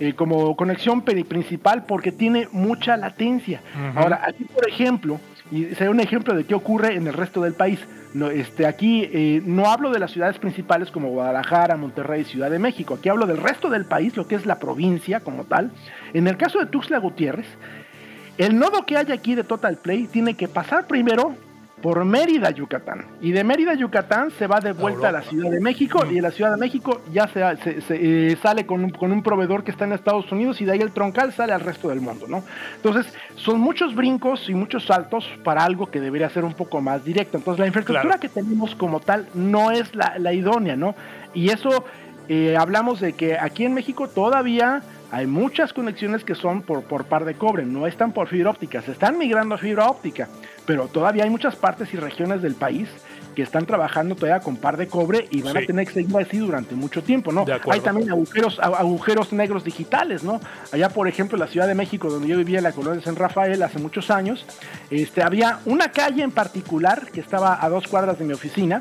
eh, como conexión principal porque tiene mucha latencia. Ahora, aquí por ejemplo, y será un ejemplo de qué ocurre en el resto del país. No, este, aquí eh, no hablo de las ciudades principales como Guadalajara, Monterrey, Ciudad de México. Aquí hablo del resto del país, lo que es la provincia como tal. En el caso de Tuxtla Gutiérrez, el nodo que hay aquí de Total Play tiene que pasar primero por Mérida, Yucatán. Y de Mérida, Yucatán se va de vuelta a la Ciudad de México y de la Ciudad de México ya se, eh, sale con un, con un, proveedor que está en Estados Unidos y de ahí el troncal sale al resto del mundo, ¿no? Entonces, son muchos brincos y muchos saltos para algo que debería ser un poco más directo. Entonces, la infraestructura que tenemos como tal no es la, idónea, ¿no? Y eso, eh, hablamos de que aquí en México todavía hay muchas conexiones que son por, por par de cobre, no están por fibra óptica, se están migrando a fibra óptica, pero todavía hay muchas partes y regiones del país que están trabajando todavía con par de cobre y van a tener que seguir así durante mucho tiempo, ¿no? Hay también agujeros, agujeros negros digitales, ¿no? Allá, por ejemplo, en la Ciudad de México, donde yo vivía en la colonia de San Rafael hace muchos años, este, había una calle en particular que estaba a dos cuadras de mi oficina,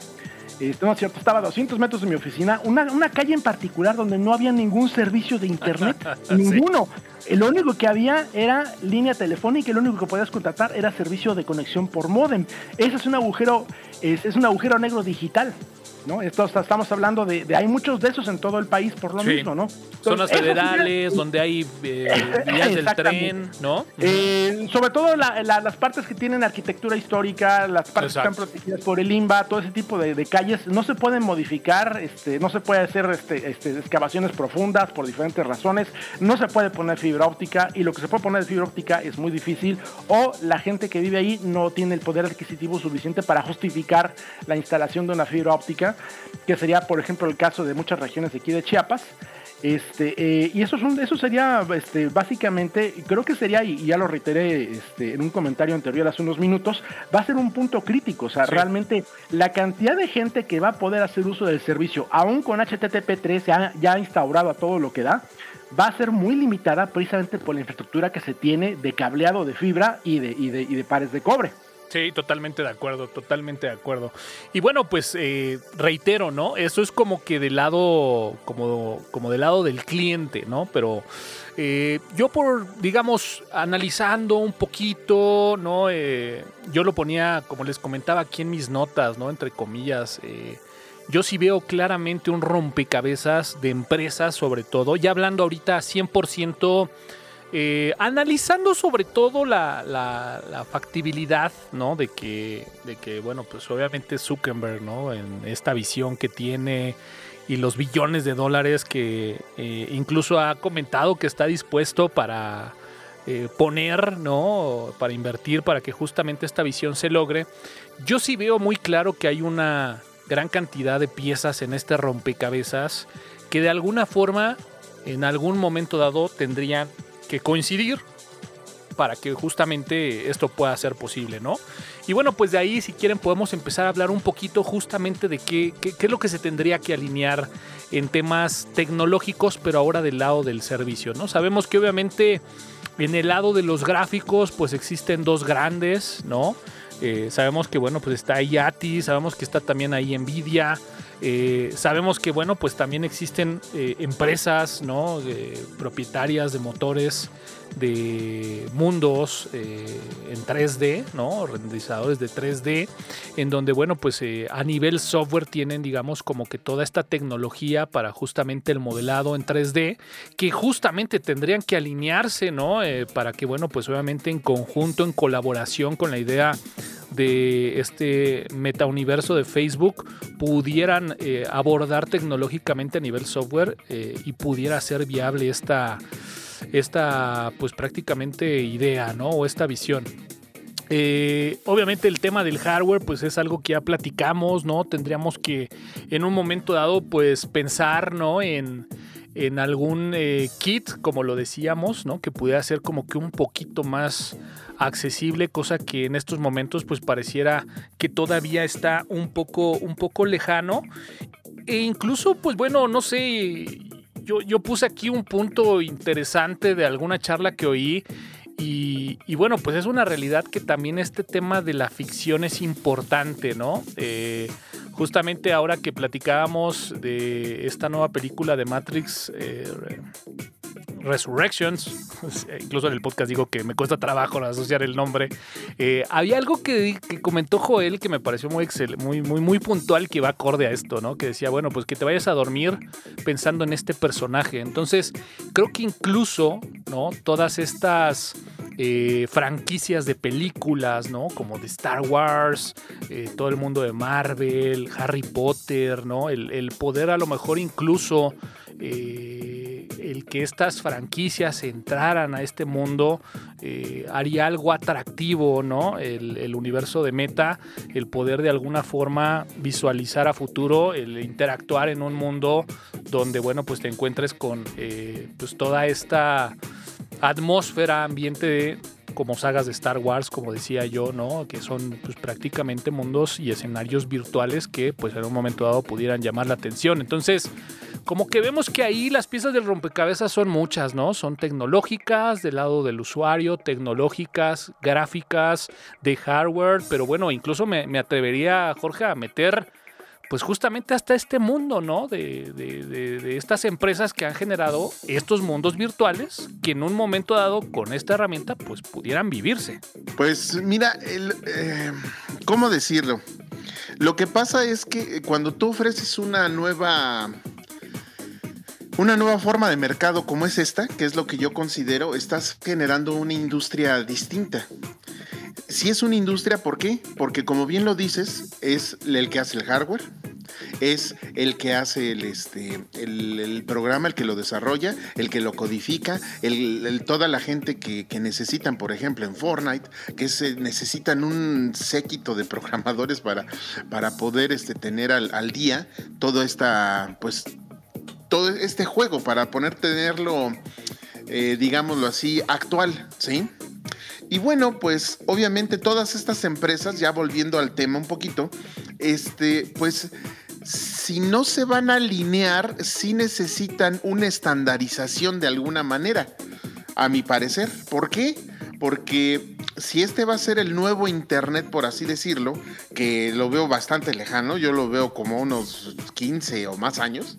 este, no es cierto, estaba a 200 metros de mi oficina, una, una calle en particular donde no había ningún servicio de internet, ninguno. Lo único que había era línea telefónica y lo único que podías contratar era servicio de conexión por modem. Ese es un agujero, es, es un agujero negro digital. ¿No? estamos hablando de, hay muchos de esos en todo el país por lo mismo, ¿no? Zonas federales donde hay eh, vías del tren, ¿no? Eh, sobre todo las partes que tienen arquitectura histórica, las partes que están protegidas por el INBA, todo ese tipo de, calles, no se pueden modificar, este, no se puede hacer este, este, excavaciones profundas por diferentes razones, no se puede poner fibra óptica y lo que se puede poner de fibra óptica es muy difícil o la gente que vive ahí no tiene el poder adquisitivo suficiente para justificar la instalación de una fibra óptica que sería, por ejemplo, el caso de muchas regiones de aquí de Chiapas. Este, eh, y eso, eso sería este, básicamente, creo que sería, y ya lo reiteré este, en un comentario anterior hace unos minutos, va a ser un punto crítico. O sea, realmente la cantidad de gente que va a poder hacer uso del servicio, aún con HTTP3 ya, ya instaurado a todo lo que da, va a ser muy limitada precisamente por la infraestructura que se tiene de cableado de fibra y de, y de, y de pares de cobre. Sí, totalmente de acuerdo, totalmente de acuerdo. Y bueno, pues eh, reitero, ¿no? Eso es como que del lado, como, como del lado del cliente, ¿no? Pero eh, yo por, digamos, analizando un poquito, ¿no? Eh, yo lo ponía, como les comentaba aquí en mis notas, ¿no? Entre comillas, yo sí veo claramente un rompecabezas de empresas sobre todo, ya hablando ahorita 100% eh, analizando sobre todo la, factibilidad, ¿no? De que, de que, bueno, pues obviamente Zuckerberg, ¿no? En esta visión que tiene y los billones de dólares que eh, incluso ha comentado que está dispuesto para eh, poner, ¿no? Para invertir, para que justamente esta visión se logre. Yo sí veo muy claro que hay una gran cantidad de piezas en este rompecabezas que de alguna forma, en algún momento dado, tendrían que coincidir para que justamente esto pueda ser posible, ¿no? Y bueno, pues de ahí, si quieren, podemos empezar a hablar un poquito justamente de qué, qué, es lo que se tendría que alinear en temas tecnológicos, pero ahora del lado del servicio, ¿no? Sabemos que obviamente en el lado de los gráficos, pues existen dos grandes, ¿no? Eh, sabemos que, bueno, pues está IATI, sabemos que está también ahí Nvidia, eh, sabemos que, bueno, pues también existen eh, empresas, ¿no? propietarias de motores de mundos eh, en 3D, ¿no? Renderizadores de 3D, en donde, bueno, pues a nivel software tienen, digamos, como que toda esta tecnología para justamente el modelado en 3D, que justamente tendrían que alinearse, ¿no? para que, bueno, pues obviamente en conjunto, en colaboración con la idea de este metauniverso de Facebook pudieran eh, abordar tecnológicamente a nivel software eh, y pudiera ser viable esta, esta pues prácticamente idea, ¿no? O esta visión. Eh, obviamente el tema del hardware pues es algo que ya platicamos, ¿no? Tendríamos que en un momento dado pues pensar, ¿no? En, en algún kit, como lo decíamos, ¿no? Que pudiera ser como que un poquito más accesible, cosa que en estos momentos pues pareciera que todavía está un poco, un poco lejano. E incluso, pues bueno, no sé, yo, yo puse aquí un punto interesante de alguna charla que oí y, bueno, pues es una realidad que también este tema de la ficción es importante, ¿no? Eh, justamente ahora que platicábamos de esta nueva película de Matrix, eh, Resurrections, incluso en el podcast digo que me cuesta trabajo asociar el nombre, eh, había algo que, comentó Joel que me pareció muy, muy, muy, muy puntual que va acorde a esto, ¿no? Que decía, bueno, pues que te vayas a dormir pensando en este personaje. Entonces, creo que incluso, ¿no? Todas estas eh, franquicias de películas, ¿no? Como de Star Wars, eh, todo el mundo de Marvel, Harry Potter, ¿no? El, el poder a lo mejor incluso eh, el que estas franquicias entraran a este mundo eh, haría algo atractivo, ¿no? El, universo de Meta, el poder de alguna forma visualizar a futuro, el interactuar en un mundo donde, bueno, pues te encuentres con pues toda esta atmósfera, ambiente de como sagas de Star Wars, como decía yo, ¿no? Que son pues, prácticamente mundos y escenarios virtuales que pues en un momento dado pudieran llamar la atención. Entonces, como que vemos que ahí las piezas del rompecabezas son muchas, ¿no? Son tecnológicas del lado del usuario, tecnológicas, gráficas, de hardware, pero bueno, incluso me, me atrevería, Jorge, a meter pues justamente hasta este mundo, ¿no? De, de, estas empresas que han generado estos mundos virtuales que en un momento dado con esta herramienta pues pudieran vivirse. Pues mira, eh, ¿cómo decirlo? Lo que pasa es que cuando tú ofreces una nueva una nueva forma de mercado como es esta, que es lo que yo considero, estás generando una industria distinta. Si es una industria, ¿por qué? Porque como bien lo dices, es el que hace el hardware, es el que hace el, este, el, programa, el que lo desarrolla, el que lo codifica, el, toda la gente que, necesitan, por ejemplo, en Fortnite, que se necesitan un séquito de programadores para, para poder este, tener al, al día toda esta, pues, todo este juego para poner tenerlo, eh, digámoslo así, actual, ¿sí? Y bueno, pues obviamente todas estas empresas, ya volviendo al tema un poquito, este, pues si no se van a alinear, sí necesitan una estandarización de alguna manera, a mi parecer. ¿Por qué? Porque si este va a ser el nuevo Internet, por así decirlo, que lo veo bastante lejano, yo lo veo como unos 15 o más años,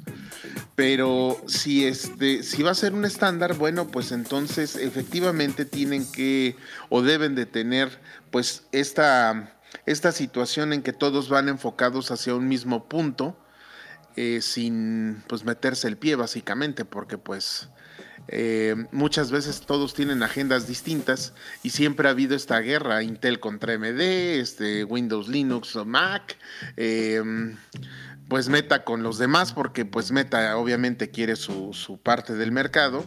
pero si este si va a ser un estándar bueno pues entonces efectivamente tienen que o deben de tener pues esta esta situación en que todos van enfocados hacia un mismo punto eh, sin pues meterse el pie básicamente porque pues eh, muchas veces todos tienen agendas distintas y siempre ha habido esta guerra Intel contra AMD, este Windows, Linux o Mac. Eh, pues Meta con los demás, porque pues Meta obviamente quiere su, su, parte del mercado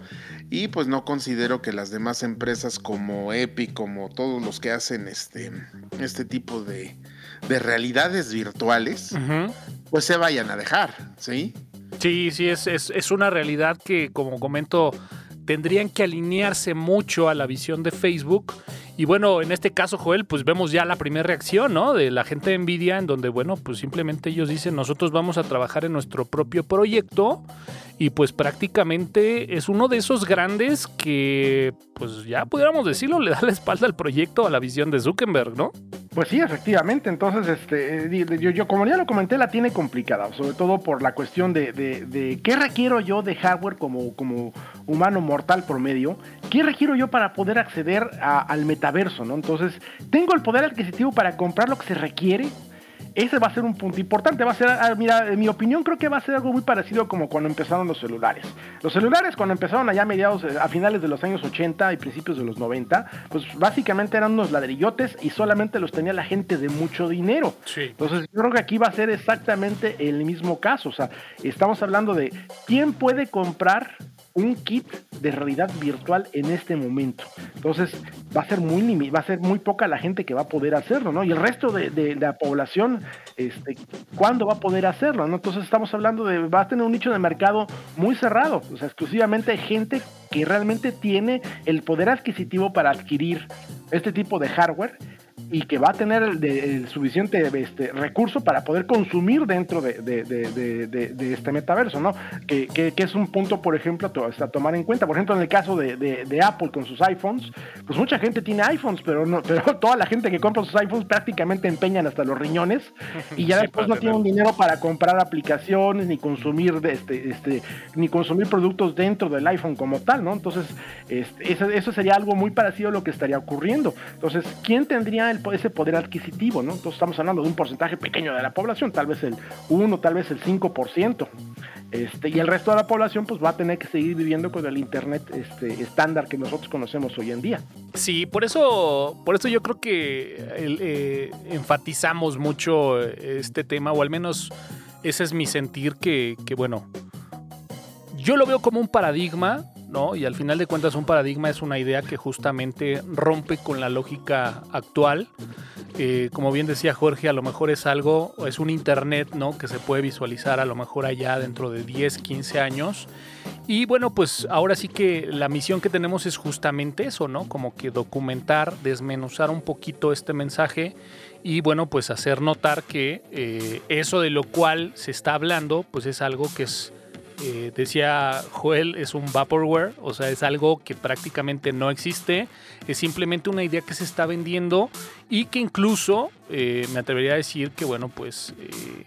y pues no considero que las demás empresas como Epic, como todos los que hacen este, este tipo de, de realidades virtuales, pues se vayan a dejar, ¿sí? Sí, sí, es, es, es una realidad que como comento tendrían que alinearse mucho a la visión de Facebook y bueno, en este caso, Joel, pues vemos ya la primera reacción, ¿no? De la gente de Nvidia, en donde, bueno, pues simplemente ellos dicen, nosotros vamos a trabajar en nuestro propio proyecto y pues prácticamente es uno de esos grandes que, pues ya pudiéramos decirlo, le da la espalda al proyecto, a la visión de Zuckerberg, ¿no? Pues sí, efectivamente. Entonces, este, yo, yo como ya lo comenté, la tiene complicada, sobre todo por la cuestión de, de, qué requiero yo de hardware como, como humano mortal promedio, qué requiero yo para poder acceder al metaverso, ¿no? Entonces, tengo el poder adquisitivo para comprar lo que se requiere ese va a ser un punto importante. Va a ser, ah, mira, en mi opinión creo que va a ser algo muy parecido como cuando empezaron los celulares. Los celulares cuando empezaron allá a mediados, eh, a finales de los años 80 y principios de los 90, pues básicamente eran unos ladrillotes y solamente los tenía la gente de mucho dinero. Entonces yo creo que aquí va a ser exactamente el mismo caso. O sea, estamos hablando de quién puede comprar un kit de realidad virtual en este momento. Entonces va a ser muy va a ser muy poca la gente que va a poder hacerlo, ¿no? Y el resto de, la población, este, ¿cuándo va a poder hacerlo? ¿no? Entonces estamos hablando de, va a tener un nicho de mercado muy cerrado, o sea, exclusivamente gente que realmente tiene el poder adquisitivo para adquirir este tipo de hardware y que va a tener el, suficiente este, recurso para poder consumir dentro de, este metaverso, ¿no? Que, es un punto, por ejemplo, a, tomar en cuenta. Por ejemplo, en el caso de, Apple con sus iPhones, pues mucha gente tiene iPhones, pero no, pero toda la gente que compra sus iPhones prácticamente empeñan hasta los riñones y ya después no tienen dinero para comprar aplicaciones ni consumir este, este, ni consumir productos dentro del iPhone como tal, ¿no? Entonces, este, eso, eso sería algo muy parecido a lo que estaría ocurriendo. Entonces, ¿quién tendría el ese poder adquisitivo, ¿no? Entonces estamos hablando de un porcentaje pequeño de la población, tal vez el 1, tal vez el 5%. Este, y el resto de la población pues va a tener que seguir viviendo con el internet este, estándar que nosotros conocemos hoy en día. Sí, por eso, por eso yo creo que eh, enfatizamos mucho este tema, o al menos ese es mi sentir que, que, bueno, yo lo veo como un paradigma ¿no? Y al final de cuentas un paradigma es una idea que justamente rompe con la lógica actual. Eh, como bien decía Jorge, a lo mejor es algo, es un Internet, ¿no? Que se puede visualizar a lo mejor allá dentro de 10, 15 años. Y bueno, pues ahora sí que la misión que tenemos es justamente eso, ¿no? Como que documentar, desmenuzar un poquito este mensaje y bueno, pues hacer notar que eh, eso de lo cual se está hablando, pues es algo que es eh, decía Joel, es un vaporware, o sea, es algo que prácticamente no existe, es simplemente una idea que se está vendiendo y que incluso eh, me atrevería a decir que, bueno, pues eh,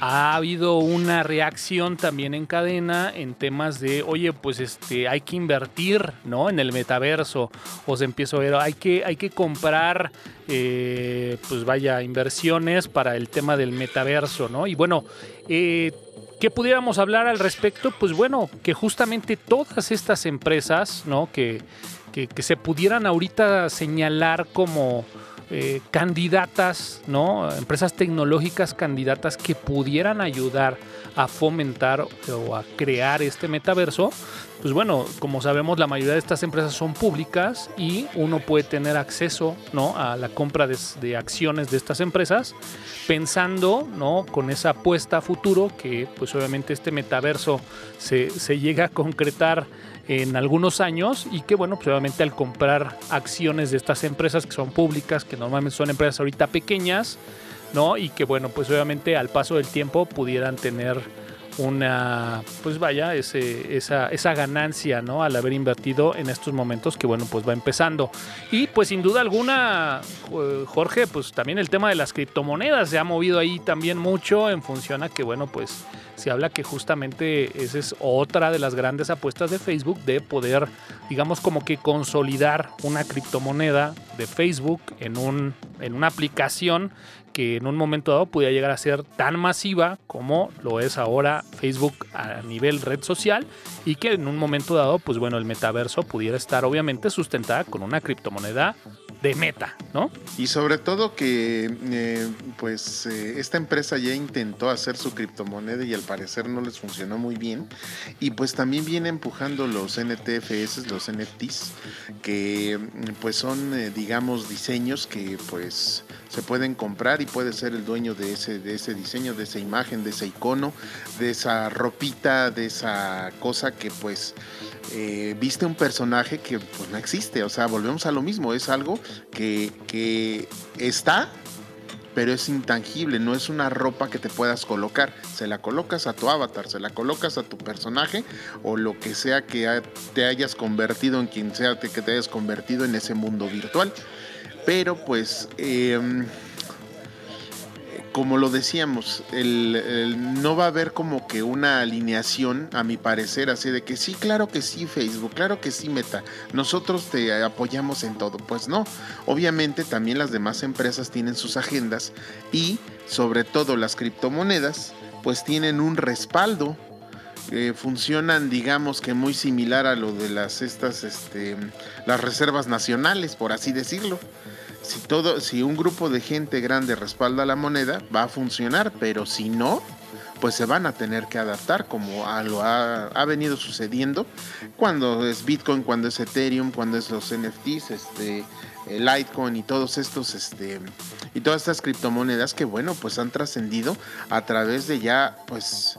ha habido una reacción también en cadena en temas de, oye, pues este, hay que invertir, ¿no? En el metaverso, o se empieza a ver, hay que, hay que comprar, pues vaya, inversiones para el tema del metaverso, ¿no? Y bueno, eh, ¿Qué pudiéramos hablar al respecto? Pues bueno, que justamente todas estas empresas, ¿no? Que, que, se pudieran ahorita señalar como eh, candidatas, ¿no? Empresas tecnológicas candidatas que pudieran ayudar a fomentar o a crear este metaverso, pues bueno, como sabemos, la mayoría de estas empresas son públicas y uno puede tener acceso ¿no? a la compra de, acciones de estas empresas, pensando ¿no? con esa apuesta a futuro que pues obviamente este metaverso se, se llega a concretar en algunos años y que bueno, pues obviamente al comprar acciones de estas empresas que son públicas, que normalmente son empresas ahorita pequeñas, ¿no? Y que bueno, pues obviamente al paso del tiempo pudieran tener una, pues vaya, ese, esa, esa ganancia, ¿no? Al haber invertido en estos momentos que, bueno, pues va empezando. Y pues sin duda alguna, Jorge, pues también el tema de las criptomonedas se ha movido ahí también mucho en función a que, bueno, pues se habla que justamente esa es otra de las grandes apuestas de Facebook de poder, digamos, como que consolidar una criptomoneda de Facebook en, un, en una aplicación que en un momento dado pudiera llegar a ser tan masiva como lo es ahora Facebook a nivel red social y que en un momento dado, pues bueno, el metaverso pudiera estar obviamente sustentada con una criptomoneda de meta, ¿no? Y sobre todo que eh, pues eh, esta empresa ya intentó hacer su criptomoneda y al parecer no les funcionó muy bien y pues también viene empujando los NTFS, los NFTs, que pues son eh, digamos diseños que pues se pueden comprar y puede ser el dueño de ese, de ese diseño, de esa imagen, de ese icono, de esa ropita, de esa cosa que pues eh, viste un personaje que pues no existe. O sea, volvemos a lo mismo, es algo que, que está, pero es intangible, no es una ropa que te puedas colocar. Se la colocas a tu avatar, se la colocas a tu personaje o lo que sea que te hayas convertido en quien sea que te hayas convertido en ese mundo virtual. Pero pues... Em, como lo decíamos, no va a haber como que una alineación, a mi parecer, así de que sí, claro que sí, Facebook, claro que sí, Meta, nosotros te apoyamos en todo. Pues no, obviamente también las demás empresas tienen sus agendas y sobre todo las criptomonedas, pues tienen un respaldo. Eh, funcionan digamos que muy similar a lo de las estas este, las reservas nacionales por así decirlo si todo, si un grupo de gente grande respalda la moneda, va a funcionar, pero si no, pues se van a tener que adaptar como lo ha, venido sucediendo cuando es Bitcoin, cuando es Ethereum, cuando es los NFTs, este, Litecoin y todos estos, este, y todas estas criptomonedas que bueno, pues han trascendido a través de ya, pues,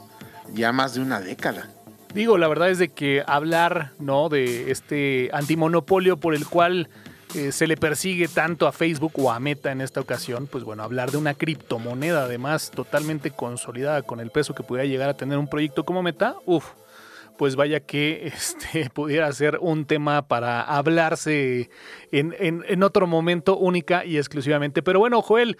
ya más de una década. Digo, la verdad es de que hablar, ¿no? De este antimonopolio por el cual eh, se le persigue tanto a Facebook o a Meta en esta ocasión, pues bueno, hablar de una criptomoneda además totalmente consolidada con el peso que pudiera llegar a tener un proyecto como Meta, uff, pues vaya que este, pudiera ser un tema para hablarse en, en, otro momento única y exclusivamente. Pero bueno, Joel,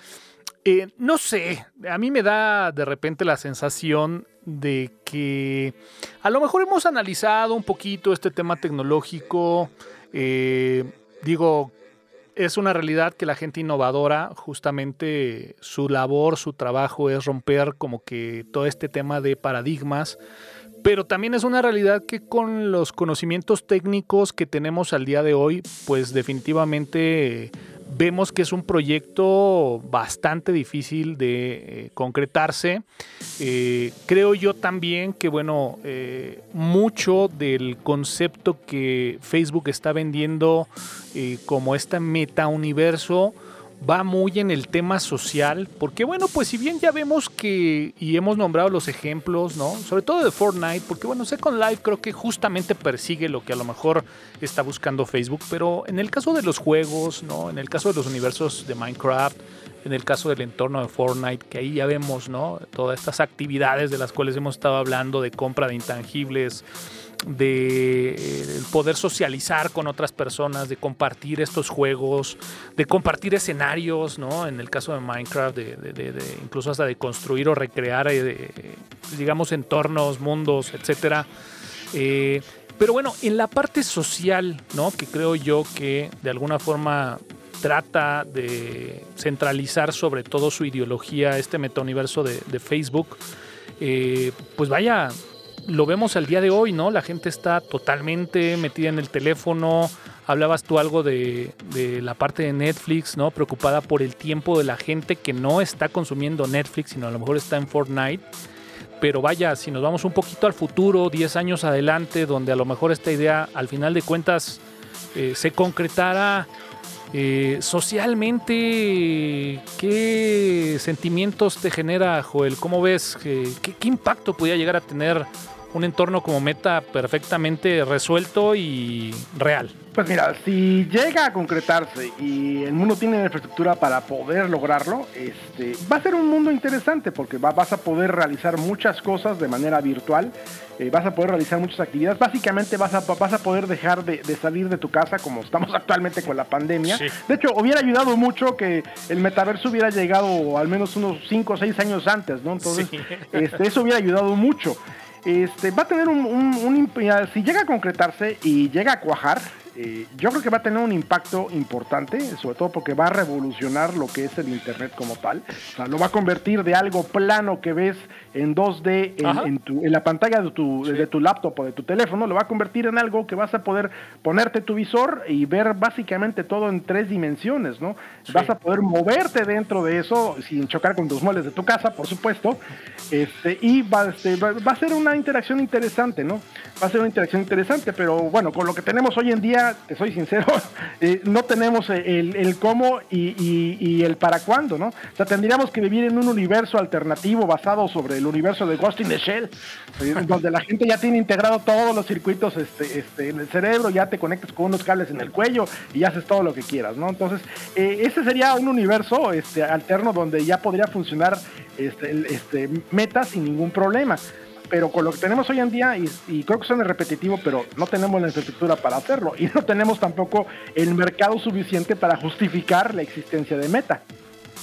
eh, no sé, a mí me da de repente la sensación de que a lo mejor hemos analizado un poquito este tema tecnológico. Eh, digo, es una realidad que la gente innovadora, justamente su labor, su trabajo es romper como que todo este tema de paradigmas, pero también es una realidad que con los conocimientos técnicos que tenemos al día de hoy, pues definitivamente vemos que es un proyecto bastante difícil de eh, concretarse. Eh, creo yo también que, bueno, eh, mucho del concepto que Facebook está vendiendo como este meta universo va muy en el tema social, porque bueno, pues si bien ya vemos que, y hemos nombrado los ejemplos, ¿no? Sobre todo de Fortnite, porque bueno, Second Life creo que justamente persigue lo que a lo mejor está buscando Facebook, pero en el caso de los juegos, ¿no? En el caso de los universos de Minecraft, en el caso del entorno de Fortnite, que ahí ya vemos, ¿no? Todas estas actividades de las cuales hemos estado hablando, de compra de intangibles, de eh, poder socializar con otras personas, de compartir estos juegos, de compartir escenarios, ¿no? En el caso de Minecraft, de, incluso hasta de construir o recrear, eh, digamos, entornos, mundos, etcétera. Eh, pero bueno, en la parte social, ¿no? Que creo yo que de alguna forma trata de centralizar sobre todo su ideología, este metauniverso de, de Facebook, pues vaya, lo vemos al día de hoy, ¿no? La gente está totalmente metida en el teléfono. Hablabas tú algo de, la parte de Netflix, ¿no? Preocupada por el tiempo de la gente que no está consumiendo Netflix, sino a lo mejor está en Fortnite. Pero vaya, si nos vamos un poquito al futuro, 10 años adelante, donde a lo mejor esta idea al final de cuentas eh, se concretara eh, socialmente, ¿qué sentimientos te genera, Joel? ¿Cómo ves? ¿Qué, qué impacto podría llegar a tener un entorno como meta perfectamente resuelto y real. Pues mira, si llega a concretarse y el mundo tiene la infraestructura para poder lograrlo, este, va a ser un mundo interesante porque vas a poder realizar muchas cosas de manera virtual, eh, vas a poder realizar muchas actividades, básicamente vas a, vas a poder dejar de, salir de tu casa como estamos actualmente con la pandemia. De hecho, hubiera ayudado mucho que el metaverso hubiera llegado al menos unos 5 o 6 años antes, ¿no? Entonces, este, eso hubiera ayudado mucho. Este, va a tener un, un, si llega a concretarse y llega a cuajar, eh, yo creo que va a tener un impacto importante, sobre todo porque va a revolucionar lo que es el Internet como tal. O sea, lo va a convertir de algo plano que ves en 2D en, la pantalla de tu, de tu laptop o de tu teléfono, lo va a convertir en algo que vas a poder ponerte tu visor y ver básicamente todo en tres dimensiones, ¿no? Vas a poder moverte dentro de eso sin chocar con tus muebles de tu casa, por supuesto. Este, y va, este, va, a ser una interacción interesante, ¿no? Va a ser una interacción interesante, pero bueno, con lo que tenemos hoy en día te soy sincero, eh, no tenemos el, cómo y, el para cuándo, ¿no? O sea, tendríamos que vivir en un universo alternativo basado sobre el universo de Ghost in the Shell, eh, donde la gente ya tiene integrado todos los circuitos este, este, en el cerebro, ya te conectas con unos cables en el cuello y haces todo lo que quieras, ¿no? Entonces, eh, ese sería un universo este, alterno donde ya podría funcionar este, este, meta sin ningún problema pero con lo que tenemos hoy en día, y, creo que suena repetitivo, pero no tenemos la infraestructura para hacerlo y no tenemos tampoco el mercado suficiente para justificar la existencia de Meta.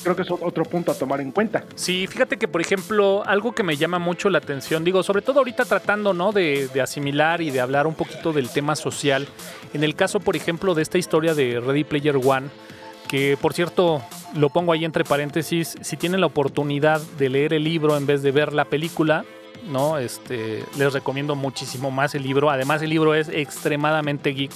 Creo que es otro punto a tomar en cuenta. Sí, fíjate que, por ejemplo, algo que me llama mucho la atención, digo, sobre todo ahorita tratando ¿no? de, de asimilar y de hablar un poquito del tema social. En el caso, por ejemplo, de esta historia de Ready Player One, que por cierto, lo pongo ahí entre paréntesis, si tienen la oportunidad de leer el libro en vez de ver la película, ¿no? Este, les recomiendo muchísimo más el libro. Además, el libro es extremadamente geek.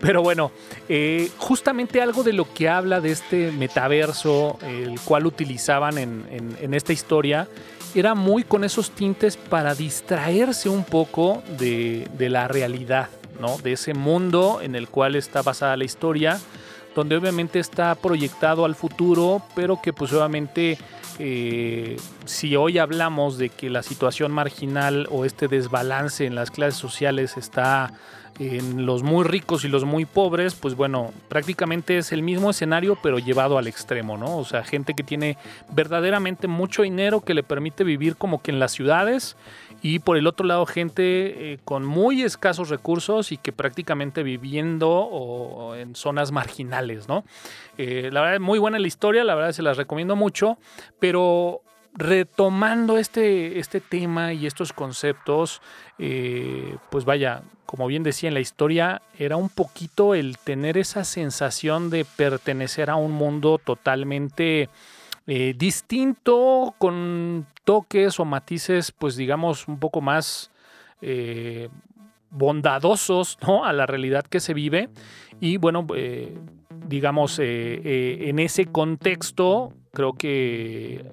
Pero bueno, eh, justamente algo de lo que habla de este metaverso, el cual utilizaban en, esta historia, era muy con esos tintes para distraerse un poco de, de, la realidad, ¿no? De ese mundo en el cual está basada la historia, donde obviamente está proyectado al futuro, pero que pues obviamente eh, si hoy hablamos de que la situación marginal o este desbalance en las clases sociales está en los muy ricos y los muy pobres, pues bueno, prácticamente es el mismo escenario pero llevado al extremo, ¿no? O sea, gente que tiene verdaderamente mucho dinero que le permite vivir como que en las ciudades y por el otro lado gente eh, con muy escasos recursos y que prácticamente viviendo en zonas marginales, ¿no? Eh, la verdad es muy buena la historia, la verdad se las recomiendo mucho, pero retomando este, este tema y estos conceptos, eh, pues vaya, como bien decía en la historia, era un poquito el tener esa sensación de pertenecer a un mundo totalmente eh, distinto, con toques o matices, pues digamos, un poco más eh, bondadosos ¿no? a la realidad que se vive. Y bueno, digamos, en ese contexto, creo que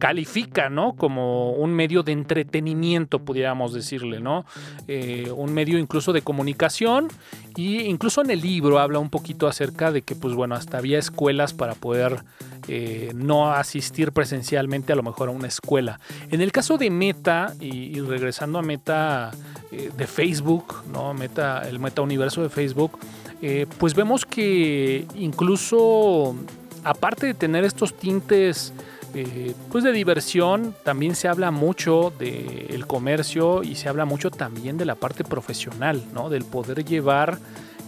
califica, ¿no? Como un medio de entretenimiento, pudiéramos decirle, ¿no? Eh, un medio incluso de comunicación y incluso en el libro habla un poquito acerca de que, pues bueno, hasta había escuelas para poder eh, no asistir presencialmente a lo mejor a una escuela. En el caso de Meta, y, regresando a Meta eh, de Facebook, ¿no? Meta, el Meta Universo de Facebook, pues vemos que incluso aparte de tener estos tintes eh, pues de diversión, también se habla mucho del comercio y se habla mucho también de la parte profesional, ¿no? Del poder llevar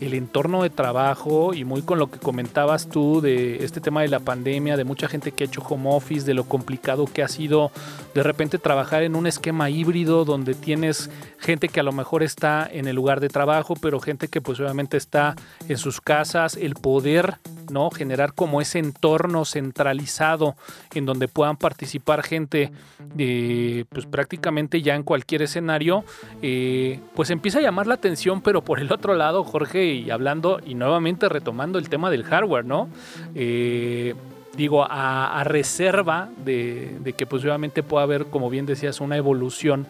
el entorno de trabajo y muy con lo que comentabas tú de este tema de la pandemia, de mucha gente que ha hecho home office, de lo complicado que ha sido de repente trabajar en un esquema híbrido donde tienes gente que a lo mejor está en el lugar de trabajo, pero gente que pues obviamente está en sus casas, el poder ¿no? Generar como ese entorno centralizado en donde puedan participar gente eh, pues prácticamente ya en cualquier escenario, eh, pues empieza a llamar la atención, pero por el otro lado, Jorge, y hablando y nuevamente retomando el tema del hardware, ¿no? Eh, digo, a, reserva de, de, que pues obviamente pueda haber, como bien decías, una evolución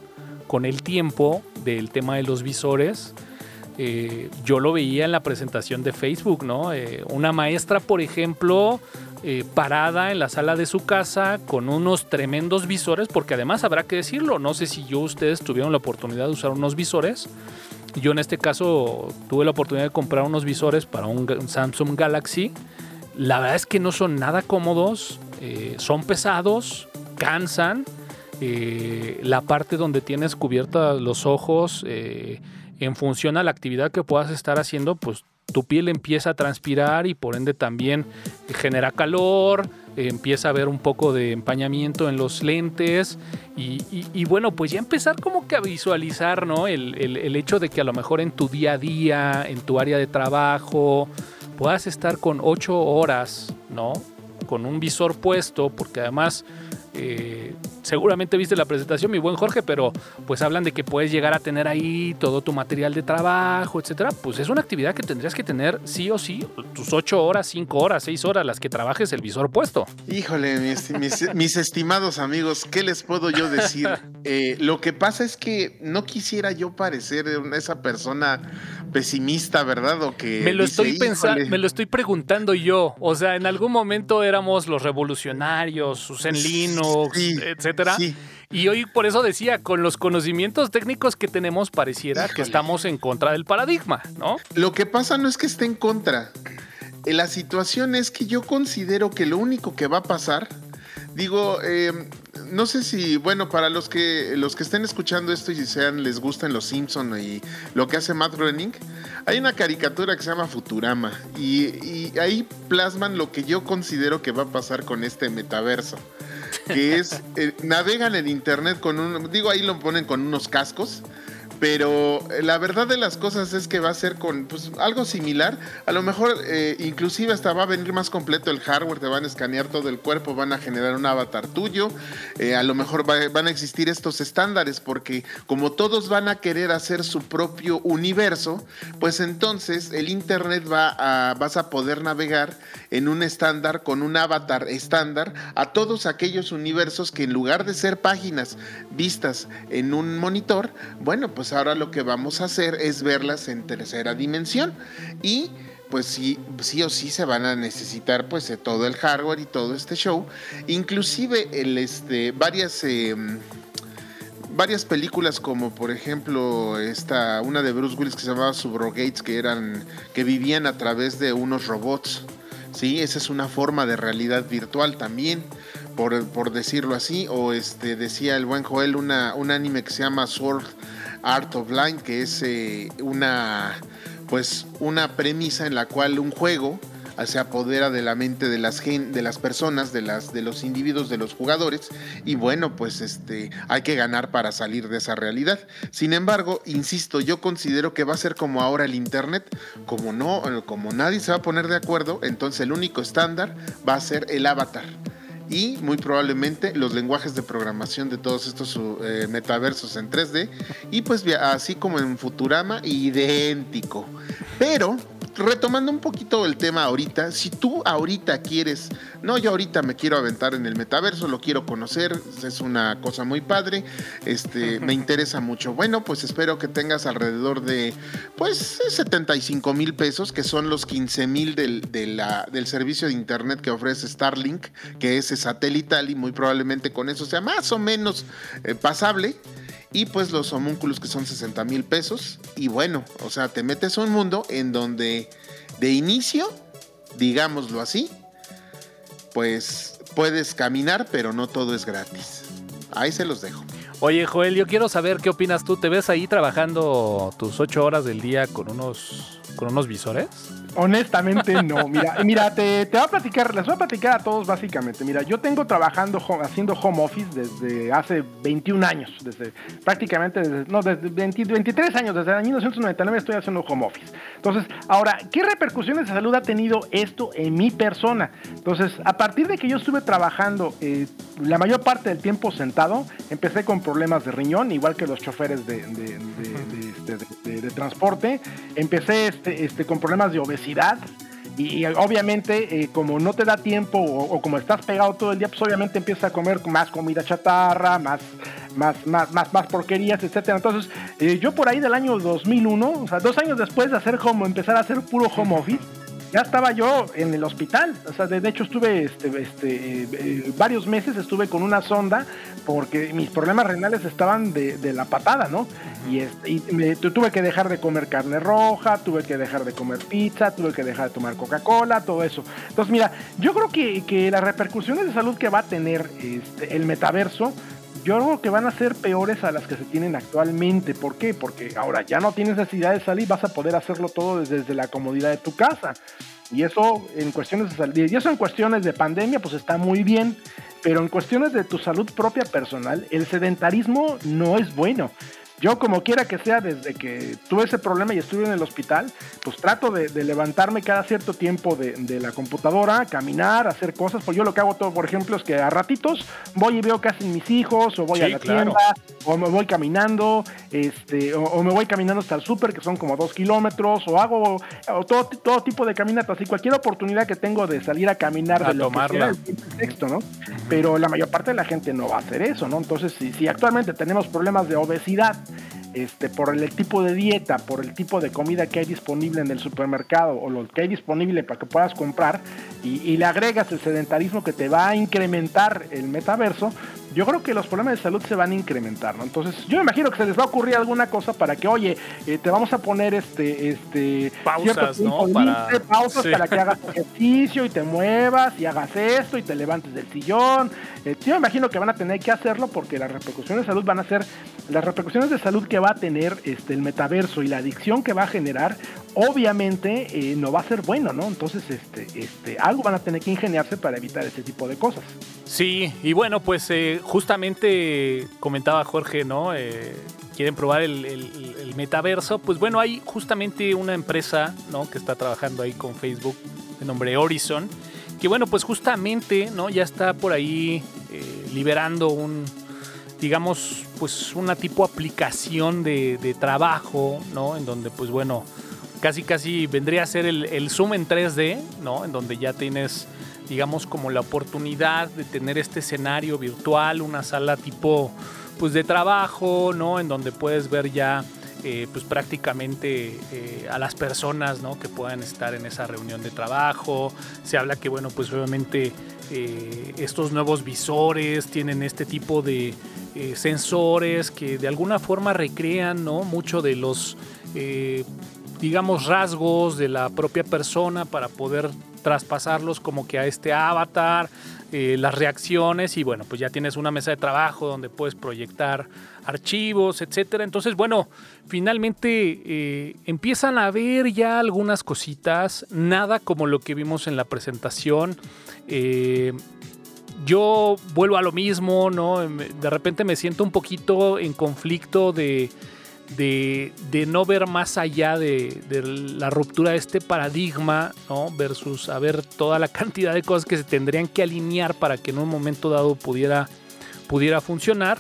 con el tiempo del tema de los visores. Eh, yo lo veía en la presentación de Facebook, ¿no? Eh, una maestra, por ejemplo, eh, parada en la sala de su casa con unos tremendos visores, porque además habrá que decirlo, no sé si yo ustedes tuvieron la oportunidad de usar unos visores. Yo en este caso tuve la oportunidad de comprar unos visores para un Samsung Galaxy. La verdad es que no son nada cómodos, son pesados, cansan. la parte donde tienes cubierta los ojos, en función a la actividad que puedas estar haciendo, pues tu piel empieza a transpirar y por ende también genera calor, empieza a haber un poco de empañamiento en los lentes y, bueno, pues ya empezar como que a visualizar, ¿no? El, el, hecho de que a lo mejor en tu día a día, en tu área de trabajo, puedas estar con ocho horas, ¿no? Con un visor puesto, porque además eh, seguramente viste la presentación, mi buen Jorge, pero pues hablan de que puedes llegar a tener ahí todo tu material de trabajo, etcétera. Pues es una actividad que tendrías que tener sí o sí, tus 8 horas, 5 horas, 6 horas, las que trabajes el visor puesto. Híjole, mis, estimados amigos, ¿qué les puedo yo decir? Eh, lo que pasa es que no quisiera yo parecer esa persona pesimista, ¿verdad? O que me lo estoy pensando, me lo estoy preguntando yo. O sea, en algún momento éramos los revolucionarios, Susan Linux, etcétera. Y hoy por eso decía, con los conocimientos técnicos que tenemos, pareciera que estamos en contra del paradigma, ¿no? Lo que pasa no es que esté en contra. La situación es que yo considero que lo único que va a pasar Digo, em, no sé si, bueno, para los que los que estén escuchando esto y sean les gustan los Simpson y lo que hace Matt Groening, hay una caricatura que se llama Futurama y, ahí plasman lo que yo considero que va a pasar con este metaverso, que es eh, navegan en internet con un, digo ahí lo ponen con unos cascos pero eh, la verdad de las cosas es que va a ser con pues, algo similar. A lo mejor eh, inclusive hasta va a venir más completo el hardware, te van a escanear todo el cuerpo, van a generar un avatar tuyo. A lo mejor van a existir estos estándares porque como todos van a querer hacer su propio universo, pues entonces el Internet va a, vas a poder navegar en un estándar con un avatar estándar a todos aquellos universos que en lugar de ser páginas vistas en un monitor, bueno, pues ahora lo que vamos a hacer es verlas en tercera dimensión y pues sí, sí o sí se van a necesitar pues todo el hardware y todo este show, inclusive el este varias em, varias películas como por ejemplo esta una de Bruce Willis que se llamaba Subrogates que eran que vivían a través de unos robots. Sí, esa es una forma de realidad virtual también, por, decirlo así. O este decía el buen Joel una, un anime que se llama Sword Art of Line, que es eh, una pues una premisa en la cual un juego se apodera de la mente de las, de las personas, de, las, de los individuos, de los jugadores, y bueno, pues este, hay que ganar para salir de esa realidad. Sin embargo, insisto, yo considero que va a ser como ahora el Internet, como no, como nadie se va a poner de acuerdo, entonces el único estándar va a ser el avatar y muy probablemente los lenguajes de programación de todos estos eh, metaversos en 3D y pues así como en Futurama idéntico. Pero retomando un poquito el tema ahorita, si tú ahorita quieres, no, yo ahorita me quiero aventar en el metaverso, lo quiero conocer, es una cosa muy padre, este, me interesa mucho. Bueno, pues espero que tengas alrededor de, pues, 75 mil pesos, que son los 15 mil del, del servicio de internet que ofrece Starlink, que es satelital y muy probablemente con eso sea más o menos eh, pasable y pues los homúnculos que son 60 mil pesos. Y bueno, o sea, te metes a un mundo en donde de inicio, digámoslo así, pues puedes caminar, pero no todo es gratis. Ahí se los dejo. Oye, Joel, yo quiero saber qué opinas tú. ¿Te ves ahí trabajando tus ocho horas del día con unos, con unos visores? Honestamente no, mira, mira, te, te voy a platicar, les voy a platicar a todos básicamente. Mira, yo tengo trabajando, haciendo home office desde hace 21 años, desde prácticamente, desde, no, desde 23 años, desde el año 1999 estoy haciendo home office. Entonces, ahora, ¿qué repercusiones de salud ha tenido esto en mi persona? Entonces, a partir de que yo estuve trabajando eh, la mayor parte del tiempo sentado, empecé con problemas de riñón, igual que los choferes de, de, de transporte, empecé este, este, con problemas de obesidad y, obviamente, eh, como no te da tiempo o, como estás pegado todo el día, pues obviamente empiezas a comer más comida chatarra, más, más, más, más, más porquerías, etcétera. Entonces, eh, yo por ahí del año 2001, o sea, dos años después de hacer como empezar a hacer puro home office, ya estaba yo en el hospital. O sea, de, hecho estuve este, este, eh, varios meses estuve con una sonda porque mis problemas renales estaban de, la patada, ¿no? Y, este, me, tuve que dejar de comer carne roja, tuve que dejar de comer pizza, tuve que dejar de tomar Coca-Cola, todo eso. Entonces, mira, yo creo que, que las repercusiones de salud que va a tener este, el metaverso yo creo que van a ser peores a las que se tienen actualmente. ¿Por qué? Porque ahora ya no tienes necesidad de salir, vas a poder hacerlo todo desde, la comodidad de tu casa. Y eso en cuestiones de salud, y eso en cuestiones de pandemia, pues está muy bien. Pero en cuestiones de tu salud propia personal, el sedentarismo no es bueno. Yo como quiera que sea, desde que tuve ese problema y estuve en el hospital, pues trato de, levantarme cada cierto tiempo de, la computadora, caminar, hacer cosas. Pues yo lo que hago todo, por ejemplo, es que a ratitos voy y veo qué hacen mis hijos, o voy a la tienda, o me voy caminando, este, o, me voy caminando hasta el súper, que son como dos kilómetros, o hago todo, todo tipo de caminatas y cualquier oportunidad que tengo de salir a caminar de lo tomarla. el texto, ¿no? Pero la mayor parte de la gente no va a hacer eso, ¿no? Entonces, si, si actualmente tenemos problemas de obesidad, este, por el, tipo de dieta, por el tipo de comida que hay disponible en el supermercado o lo que hay disponible para que puedas comprar y, le agregas el sedentarismo que te va a incrementar el metaverso, yo creo que los problemas de salud se van a incrementar, ¿no? Entonces, yo me imagino que se les va a ocurrir alguna cosa para que, oye, eh, te vamos a poner este, este pausas, ¿no? Para... pausas para que hagas ejercicio y te muevas y hagas esto y te levantes del sillón. Eh, yo me imagino que van a tener que hacerlo porque las repercusiones de salud van a ser las repercusiones de salud que va a tener este, el metaverso y la adicción que va a generar, obviamente eh, no va a ser bueno, ¿no? Entonces, este, este, algo van a tener que ingeniarse para evitar ese tipo de cosas. Sí, y bueno, pues eh, justamente comentaba Jorge, ¿no? Eh, quieren probar el, metaverso. Pues bueno, hay justamente una empresa, ¿no? Que está trabajando ahí con Facebook, de nombre Horizon, que bueno, pues justamente, ¿no? Ya está por ahí liberando un, digamos, pues una tipo aplicación de, trabajo, ¿no? En donde, pues bueno, casi casi vendría a ser el, Zoom en 3D, ¿no? En donde ya tienes, digamos, como la oportunidad de tener este escenario virtual, una sala tipo, pues de trabajo, ¿no? En donde puedes ver ya, eh, pues prácticamente eh, a las personas, ¿no? Que puedan estar en esa reunión de trabajo. Se habla que, bueno, pues obviamente eh, estos nuevos visores tienen este tipo de sensores que de alguna forma recrean ¿no? mucho de los, digamos, rasgos de la propia persona para poder traspasarlos como que a este avatar, eh, las reacciones y bueno, pues ya tienes una mesa de trabajo donde puedes proyectar archivos, etcétera. Entonces, bueno, finalmente empiezan a ver ya algunas cositas, nada como lo que vimos en la presentación yo vuelvo a lo mismo, ¿no? De repente me siento un poquito en conflicto de, de, no ver más allá de, la ruptura de este paradigma, ¿no? Versus a ver toda la cantidad de cosas que se tendrían que alinear para que en un momento dado pudiera, pudiera funcionar.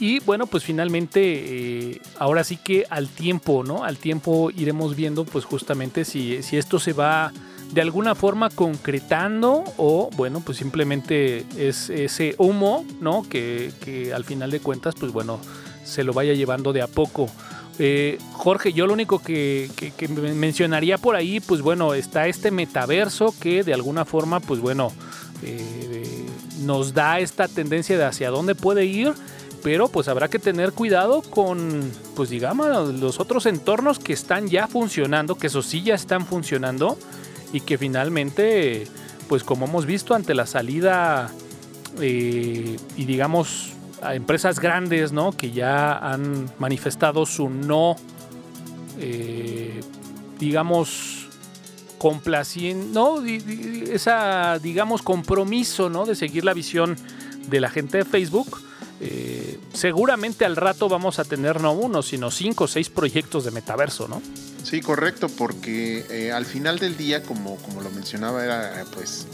Y bueno, pues finalmente, eh, ahora sí que al tiempo, ¿no? Al tiempo iremos viendo, pues justamente si, si esto se va de alguna forma concretando o bueno pues simplemente es ese humo no que, al final de cuentas pues bueno se lo vaya llevando de a poco. Eh, Jorge yo lo único que, mencionaría por ahí pues bueno está este metaverso que de alguna forma pues bueno eh, nos da esta tendencia de hacia dónde puede ir pero pues habrá que tener cuidado con, pues digamos, los otros entornos que están ya funcionando, que esos sí ya están funcionando, y que finalmente, pues como hemos visto ante la salida eh, y digamos a empresas grandes, ¿no? Que ya han manifestado su no, eh, digamos, complaciendo, ¿no? Esa, digamos, compromiso, ¿no? De seguir la visión de la gente de Facebook. Eh, seguramente al rato vamos a tener no uno, sino cinco o seis proyectos de metaverso, ¿no? Sí, correcto, porque eh, al final del día, como, como lo mencionaba, era pues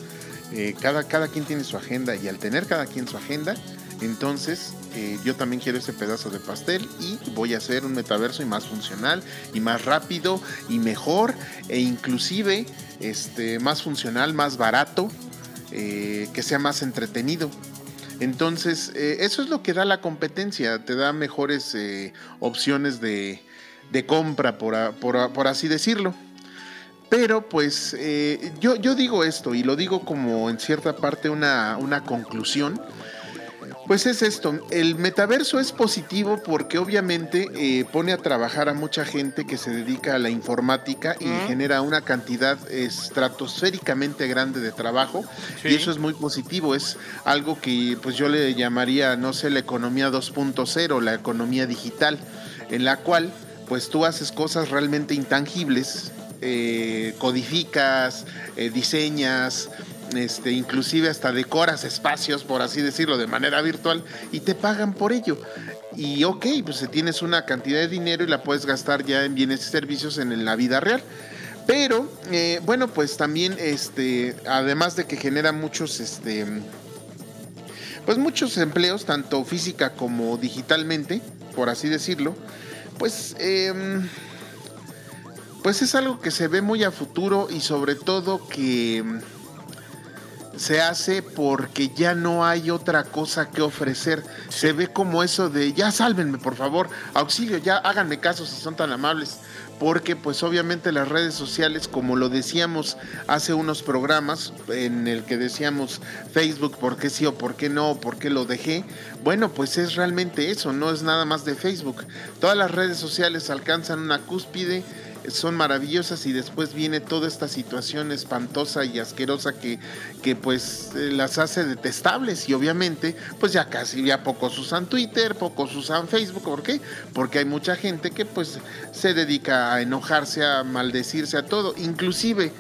eh, cada, cada quien tiene su agenda y al tener cada quien su agenda, entonces eh, yo también quiero ese pedazo de pastel y voy a hacer un metaverso y más funcional y más rápido y mejor e inclusive este, más funcional, más barato, que sea más entretenido. Entonces, eso es lo que da la competencia, te da mejores opciones de, de compra, por, así decirlo. Pero pues eh, yo, yo, digo esto y lo digo como en cierta parte una, una conclusión. Pues es esto, el metaverso es positivo porque obviamente eh, pone a trabajar a mucha gente que se dedica a la informática y genera una cantidad estratosféricamente grande de trabajo y eso es muy positivo, es algo que pues yo le llamaría, no sé, la economía 2.0, la economía digital, en la cual pues tú haces cosas realmente intangibles, eh, codificas, eh, diseñas, este, inclusive hasta decoras espacios, por así decirlo, de manera virtual y te pagan por ello. Y ok, pues tienes una cantidad de dinero y la puedes gastar ya en bienes y servicios en, la vida real. Pero, eh, bueno, pues también, este, además de que genera muchos, este, pues muchos empleos, tanto física como digitalmente, por así decirlo, pues, em, pues es algo que se ve muy a futuro y sobre todo que se hace porque ya no hay otra cosa que ofrecer. Se ve como eso de, ya sálvenme por favor, auxilio, ya háganme caso si son tan amables porque pues obviamente las redes sociales, como lo decíamos hace unos programas en el que decíamos Facebook, ¿por qué sí o por qué no? ¿Por qué lo dejé? Bueno, pues es realmente eso, no es nada más de Facebook. Todas las redes sociales alcanzan una cúspide son maravillosas y después viene toda esta situación espantosa y asquerosa que, que pues eh, las hace detestables y obviamente pues ya casi ya pocos usan Twitter, pocos usan Facebook, ¿por qué? Porque hay mucha gente que pues se dedica a enojarse, a maldecirse a todo, inclusive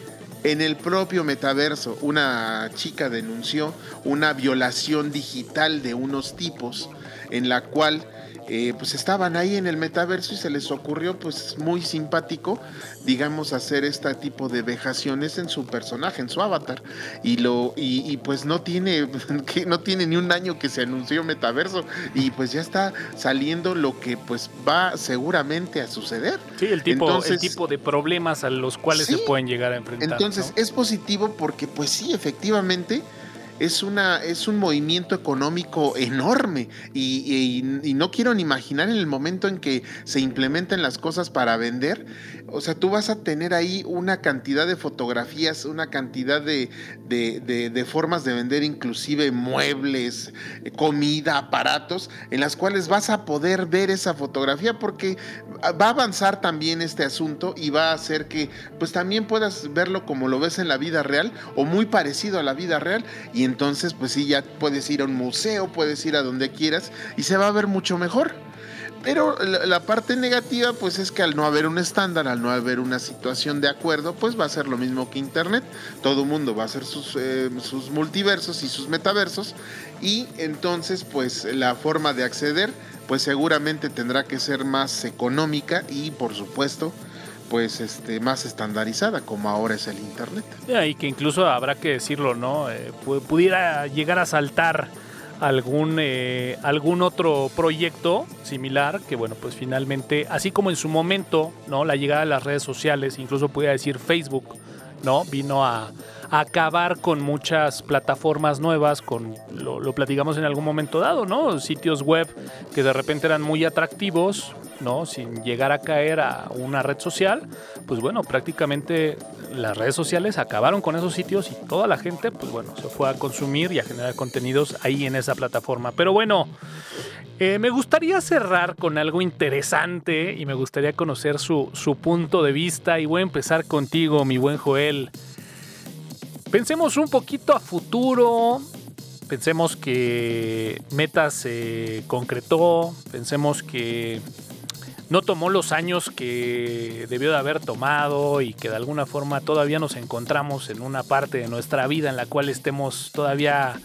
en el propio metaverso, una chica denunció una violación digital de unos tipos en la cual eh, pues estaban ahí en el metaverso y se les ocurrió pues muy simpático, digamos, hacer este tipo de vejaciones en su personaje, en su avatar. Y lo, y, pues no tiene, que no tiene ni un año que se anunció metaverso. Y pues ya está saliendo lo que pues va seguramente a suceder. Sí, el tipo, el tipo de problemas a los cuales se pueden llegar a enfrentar. Entonces es positivo porque pues sí, efectivamente es, una, es un movimiento económico enorme y, no quiero ni imaginar en el momento en que se implementen las cosas para vender. O sea, tú vas a tener ahí una cantidad de fotografías, una cantidad de, de formas de vender, inclusive muebles, comida, aparatos, en las cuales vas a poder ver esa fotografía porque va a avanzar también este asunto y va a hacer que pues también puedas verlo como lo ves en la vida real o muy parecido a la vida real y entonces pues sí ya puedes ir a un museo, puedes ir a donde quieras y se va a ver mucho mejor. Pero la, parte negativa, pues es que al no haber un estándar, al no haber una situación de acuerdo, pues va a ser lo mismo que Internet. Todo mundo va a hacer sus, eh, sus multiversos y sus metaversos. Y entonces, pues la forma de acceder, pues seguramente tendrá que ser más económica y, por supuesto, pues este más estandarizada como ahora es el internet. Y que incluso habrá que decirlo, ¿no? Eh, pudiera llegar a saltar algún eh, algún otro proyecto similar que bueno pues finalmente así como en su momento no la llegada de las redes sociales incluso pudiera decir Facebook no vino a, acabar con muchas plataformas nuevas con lo, platicamos en algún momento dado no sitios web que de repente eran muy atractivos ¿no? Sin llegar a caer a una red social, pues bueno, prácticamente las redes sociales acabaron con esos sitios y toda la gente, pues bueno, se fue a consumir y a generar contenidos ahí en esa plataforma. Pero bueno, eh, me gustaría cerrar con algo interesante y me gustaría conocer su, su punto de vista y voy a empezar contigo, mi buen Joel. Pensemos un poquito a futuro, pensemos que Meta se concretó, pensemos que no tomó los años que debió de haber tomado y que de alguna forma todavía nos encontramos en una parte de nuestra vida en la cual estemos todavía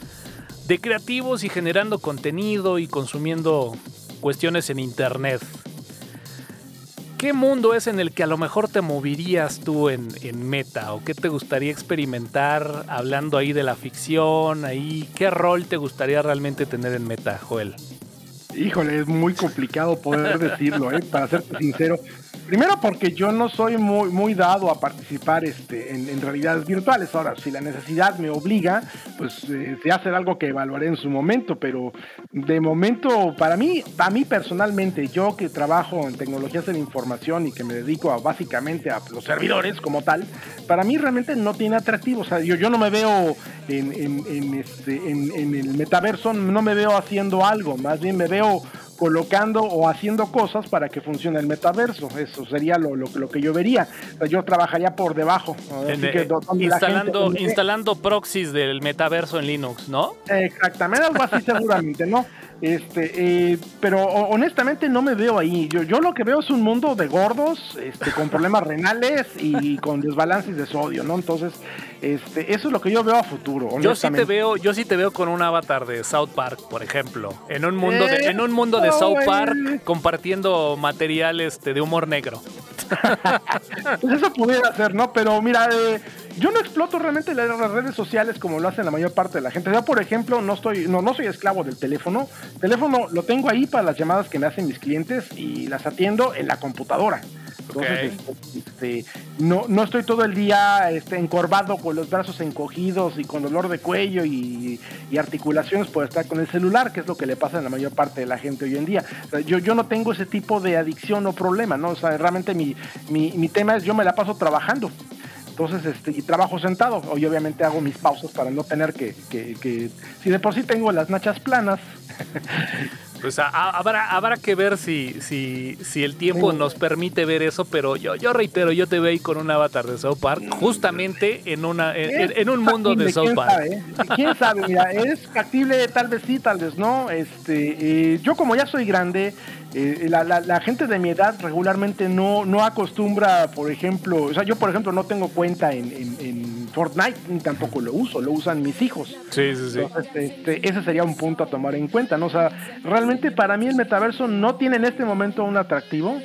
de creativos y generando contenido y consumiendo cuestiones en internet. ¿Qué mundo es en el que a lo mejor te moverías tú en, Meta? ¿O qué te gustaría experimentar hablando ahí de la ficción? Ahí, ¿Qué rol te gustaría realmente tener en Meta, Joel? Híjole, es muy complicado poder decirlo, ¿eh? para serte sincero. Primero porque yo no soy muy, muy dado a participar este, en, realidades virtuales. Ahora, si la necesidad me obliga, pues eh, se hace algo que evaluaré en su momento, pero de momento, para mí, a mí personalmente, yo que trabajo en tecnologías de la información y que me dedico a, básicamente a los servidores como tal, para mí realmente no tiene atractivo. O sea, yo, yo no me veo en, en, este, en el metaverso, no me veo haciendo algo, más bien me veo colocando o haciendo cosas para que funcione el metaverso. Eso sería lo, lo, que yo vería. yo trabajaría por debajo. instalando, instalando proxies del metaverso en Linux, ¿no? Exactamente, algo así seguramente, ¿no? Este, eh, pero honestamente no me veo ahí. Yo, yo lo que veo es un mundo de gordos, este, con problemas renales y con desbalances de sodio, ¿no? Entonces, este, eso es lo que yo veo a futuro. Yo sí te veo, yo sí te veo con un avatar de South Park, por ejemplo, en un mundo de, en un mundo de South Park compartiendo material este, de humor negro. pues eso pudiera ser, ¿no? Pero mira, eh, yo no exploto realmente las redes sociales como lo hacen la mayor parte de la gente. Yo, por ejemplo, no estoy, no, no soy esclavo del teléfono. El teléfono lo tengo ahí para las llamadas que me hacen mis clientes y las atiendo en la computadora. Entonces, este, no, no estoy todo el día este, encorvado con los brazos encogidos y con dolor de cuello y, articulaciones por estar con el celular, que es lo que le pasa a la mayor parte de la gente hoy en día. yo, yo no tengo ese tipo de adicción o problema, ¿no? O sea, realmente mi, mi, mi tema es yo me la paso trabajando. Entonces, este, y trabajo sentado. Hoy obviamente hago mis pausas para no tener que, que, que si de por sí tengo las nachas planas, Pues habrá, habrá que ver si, si, si el tiempo nos permite ver eso, pero yo, yo reitero, yo te veo ahí con un avatar de South Park, justamente en una en, un mundo de South Park. ¿Quién sabe? Mira, es factible, tal vez sí, tal vez no. Este, eh, yo como ya soy grande, eh, la, la, gente de mi edad regularmente no, no acostumbra, por ejemplo, o sea, yo por ejemplo no tengo cuenta en, en, Fortnite, ni tampoco lo uso, lo usan mis hijos. Sí, sí, sí. este, ese sería un punto a tomar en cuenta, ¿no? O sea, realmente para mí el metaverso no tiene en este momento un atractivo.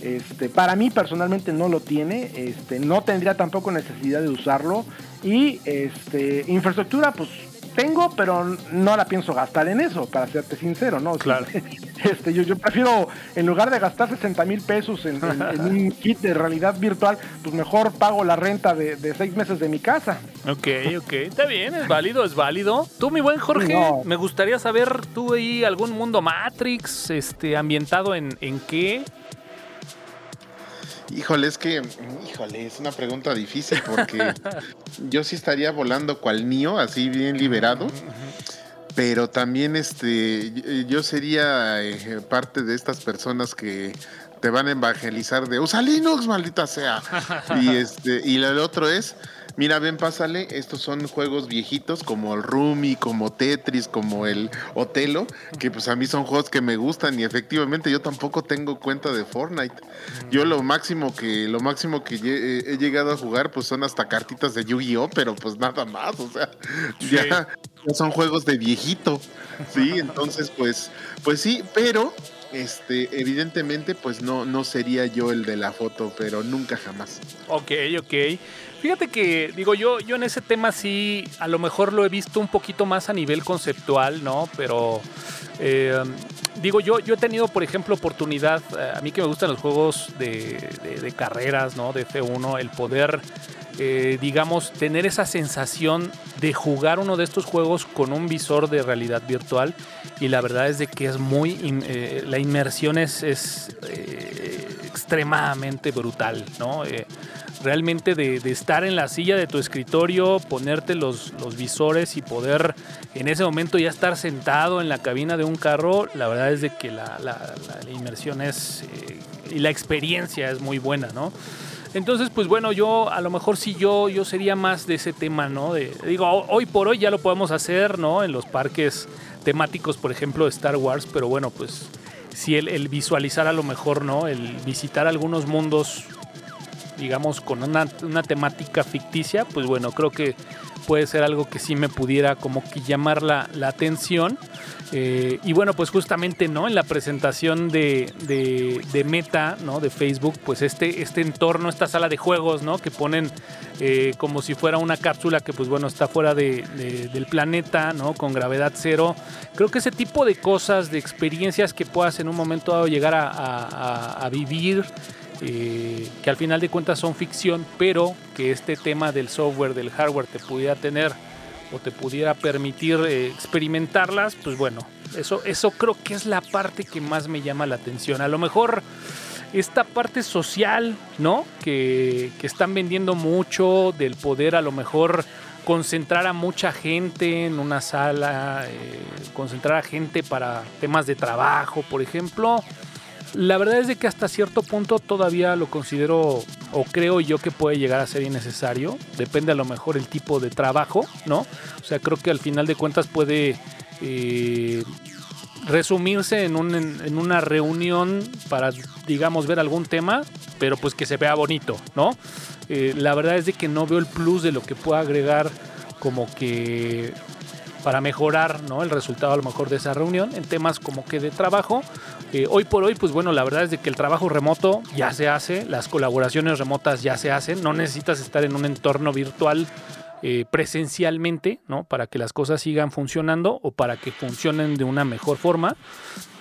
Este, para mí personalmente no lo tiene, este, no tendría tampoco necesidad de usarlo. Y este, infraestructura, pues tengo, pero no la pienso gastar en eso, para serte sincero, ¿no? Claro. Este, yo, yo prefiero, en lugar de gastar 60 mil pesos en, un kit de realidad virtual, pues mejor pago la renta de, seis meses de mi casa. Ok, ok, está bien, es válido, es válido. Tú, mi buen Jorge, me gustaría saber, tú ahí algún mundo Matrix, este, ambientado en, en qué? Híjole, es que, híjole, es una pregunta difícil porque yo sí estaría volando cual niño, así bien liberado. Pero también este, yo sería eh, parte de estas personas que te van a evangelizar de usa Linux, maldita sea. y este, y el otro es Mira, ven, pásale, estos son juegos viejitos como el Rumi, como Tetris, como el Otelo, que pues a mí son juegos que me gustan y efectivamente yo tampoco tengo cuenta de Fortnite. Yo lo máximo que lo máximo que he, llegado a jugar pues son hasta cartitas de Yu-Gi-Oh, pero pues nada más, o sea, ya, son juegos de viejito. Sí, entonces pues pues sí, pero este, evidentemente, pues no, no sería yo el de la foto, pero nunca jamás. Ok, ok. Fíjate que, digo, yo, yo en ese tema sí, a lo mejor lo he visto un poquito más a nivel conceptual, ¿no? Pero, eh, digo, yo, yo he tenido, por ejemplo, oportunidad, eh, a mí que me gustan los juegos de, carreras, ¿no? De F1, el poder, eh, digamos, tener esa sensación de jugar uno de estos juegos con un visor de realidad virtual. Y la verdad es de que es muy, la inmersión es, es extremadamente brutal, ¿no? Realmente de, estar en la silla de tu escritorio, ponerte los, visores y poder en ese momento ya estar sentado en la cabina de un carro, la verdad es de que la, inmersión es eh, y la experiencia es muy buena, ¿no? Entonces, pues bueno, yo a lo mejor sí yo, yo sería más de ese tema, ¿no? De, digo, hoy por hoy ya lo podemos hacer, ¿no? En los parques temáticos, por ejemplo, de Star Wars, pero bueno, pues si el, el, visualizar a lo mejor, ¿no? El visitar algunos mundos digamos, con una, temática ficticia, pues bueno, creo que puede ser algo que sí me pudiera como que llamar la, atención. Eh, y bueno, pues justamente, ¿no? En la presentación de, de, Meta, ¿no? De Facebook, pues este, este entorno, esta sala de juegos, ¿no? Que ponen eh, como si fuera una cápsula que, pues bueno, está fuera del planeta, ¿no? Con gravedad cero. Creo que ese tipo de cosas, de experiencias que puedas en un momento dado llegar a vivir, que al final de cuentas son ficción, pero que este tema del software, del hardware te pudiera tener o te pudiera permitir eh, experimentarlas, pues bueno, eso, eso creo que es la parte que más me llama la atención. A lo mejor esta parte social, ¿no? Que, están vendiendo mucho del poder a lo mejor concentrar a mucha gente en una sala, eh, concentrar a gente para temas de trabajo, por ejemplo. La verdad es de que hasta cierto punto todavía lo considero o creo yo que puede llegar a ser innecesario. Depende a lo mejor el tipo de trabajo, ¿no? O sea, creo que al final de cuentas puede eh, resumirse en, una reunión para, digamos, ver algún tema, pero pues que se vea bonito, ¿no? Eh, la verdad es de que no veo el plus de lo que pueda agregar como que para mejorar ¿no? el resultado a lo mejor de esa reunión en temas como que de trabajo. Hoy por hoy, pues bueno, la verdad es de que el trabajo remoto ya se hace, las colaboraciones remotas ya se hacen, no necesitas estar en un entorno virtual eh, presencialmente, ¿no? Para que las cosas sigan funcionando o para que funcionen de una mejor forma.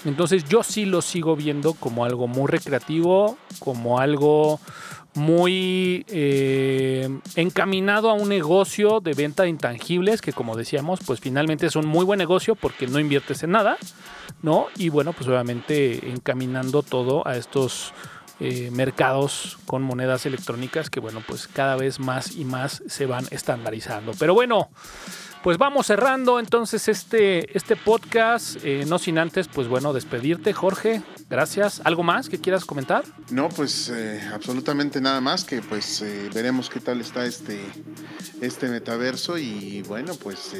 Entonces yo sí lo sigo viendo como algo muy recreativo, como algo muy eh, encaminado a un negocio de venta de intangibles que como decíamos pues finalmente es un muy buen negocio porque no inviertes en nada no y bueno pues obviamente encaminando todo a estos eh, mercados con monedas electrónicas que bueno pues cada vez más y más se van estandarizando. Pero bueno pues vamos cerrando entonces este, este podcast, eh, no sin antes, pues bueno, despedirte, Jorge. Gracias. ¿Algo más que quieras comentar? No, pues eh, absolutamente nada más, que pues eh, veremos qué tal está este, este metaverso y bueno, pues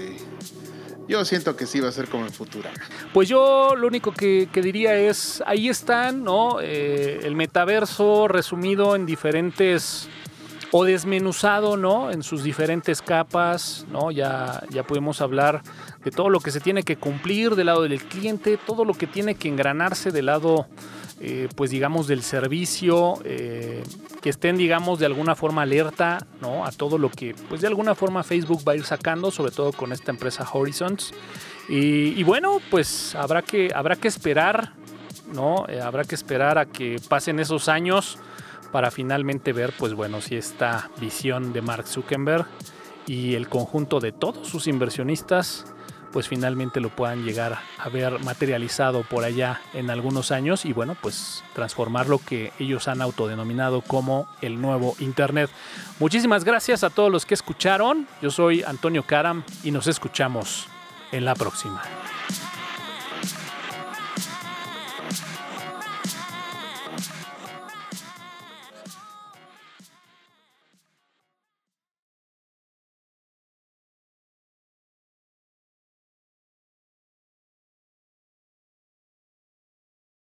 yo siento que sí va a ser como el futuro. Pues yo lo único que, que diría es, ahí están, ¿no? el metaverso resumido en diferentes o desmenuzado, ¿no? En sus diferentes capas, ¿no? Ya, ya pudimos hablar de todo lo que se tiene que cumplir del lado del cliente, todo lo que tiene que engranarse del lado eh, pues digamos, del servicio, eh, que estén, digamos, de alguna forma alerta, ¿no? A todo lo que, pues de alguna forma Facebook va a ir sacando, sobre todo con esta empresa Horizons. Y, bueno, pues habrá que, habrá que esperar, ¿no? Eh, habrá que esperar a que pasen esos años para finalmente ver, pues bueno, si esta visión de Mark Zuckerberg y el conjunto de todos sus inversionistas pues finalmente lo puedan llegar a ver materializado por allá en algunos años y bueno, pues transformar lo que ellos han autodenominado como el nuevo Internet. Muchísimas gracias a todos los que escucharon. Yo soy Antonio Karam y nos escuchamos en la próxima.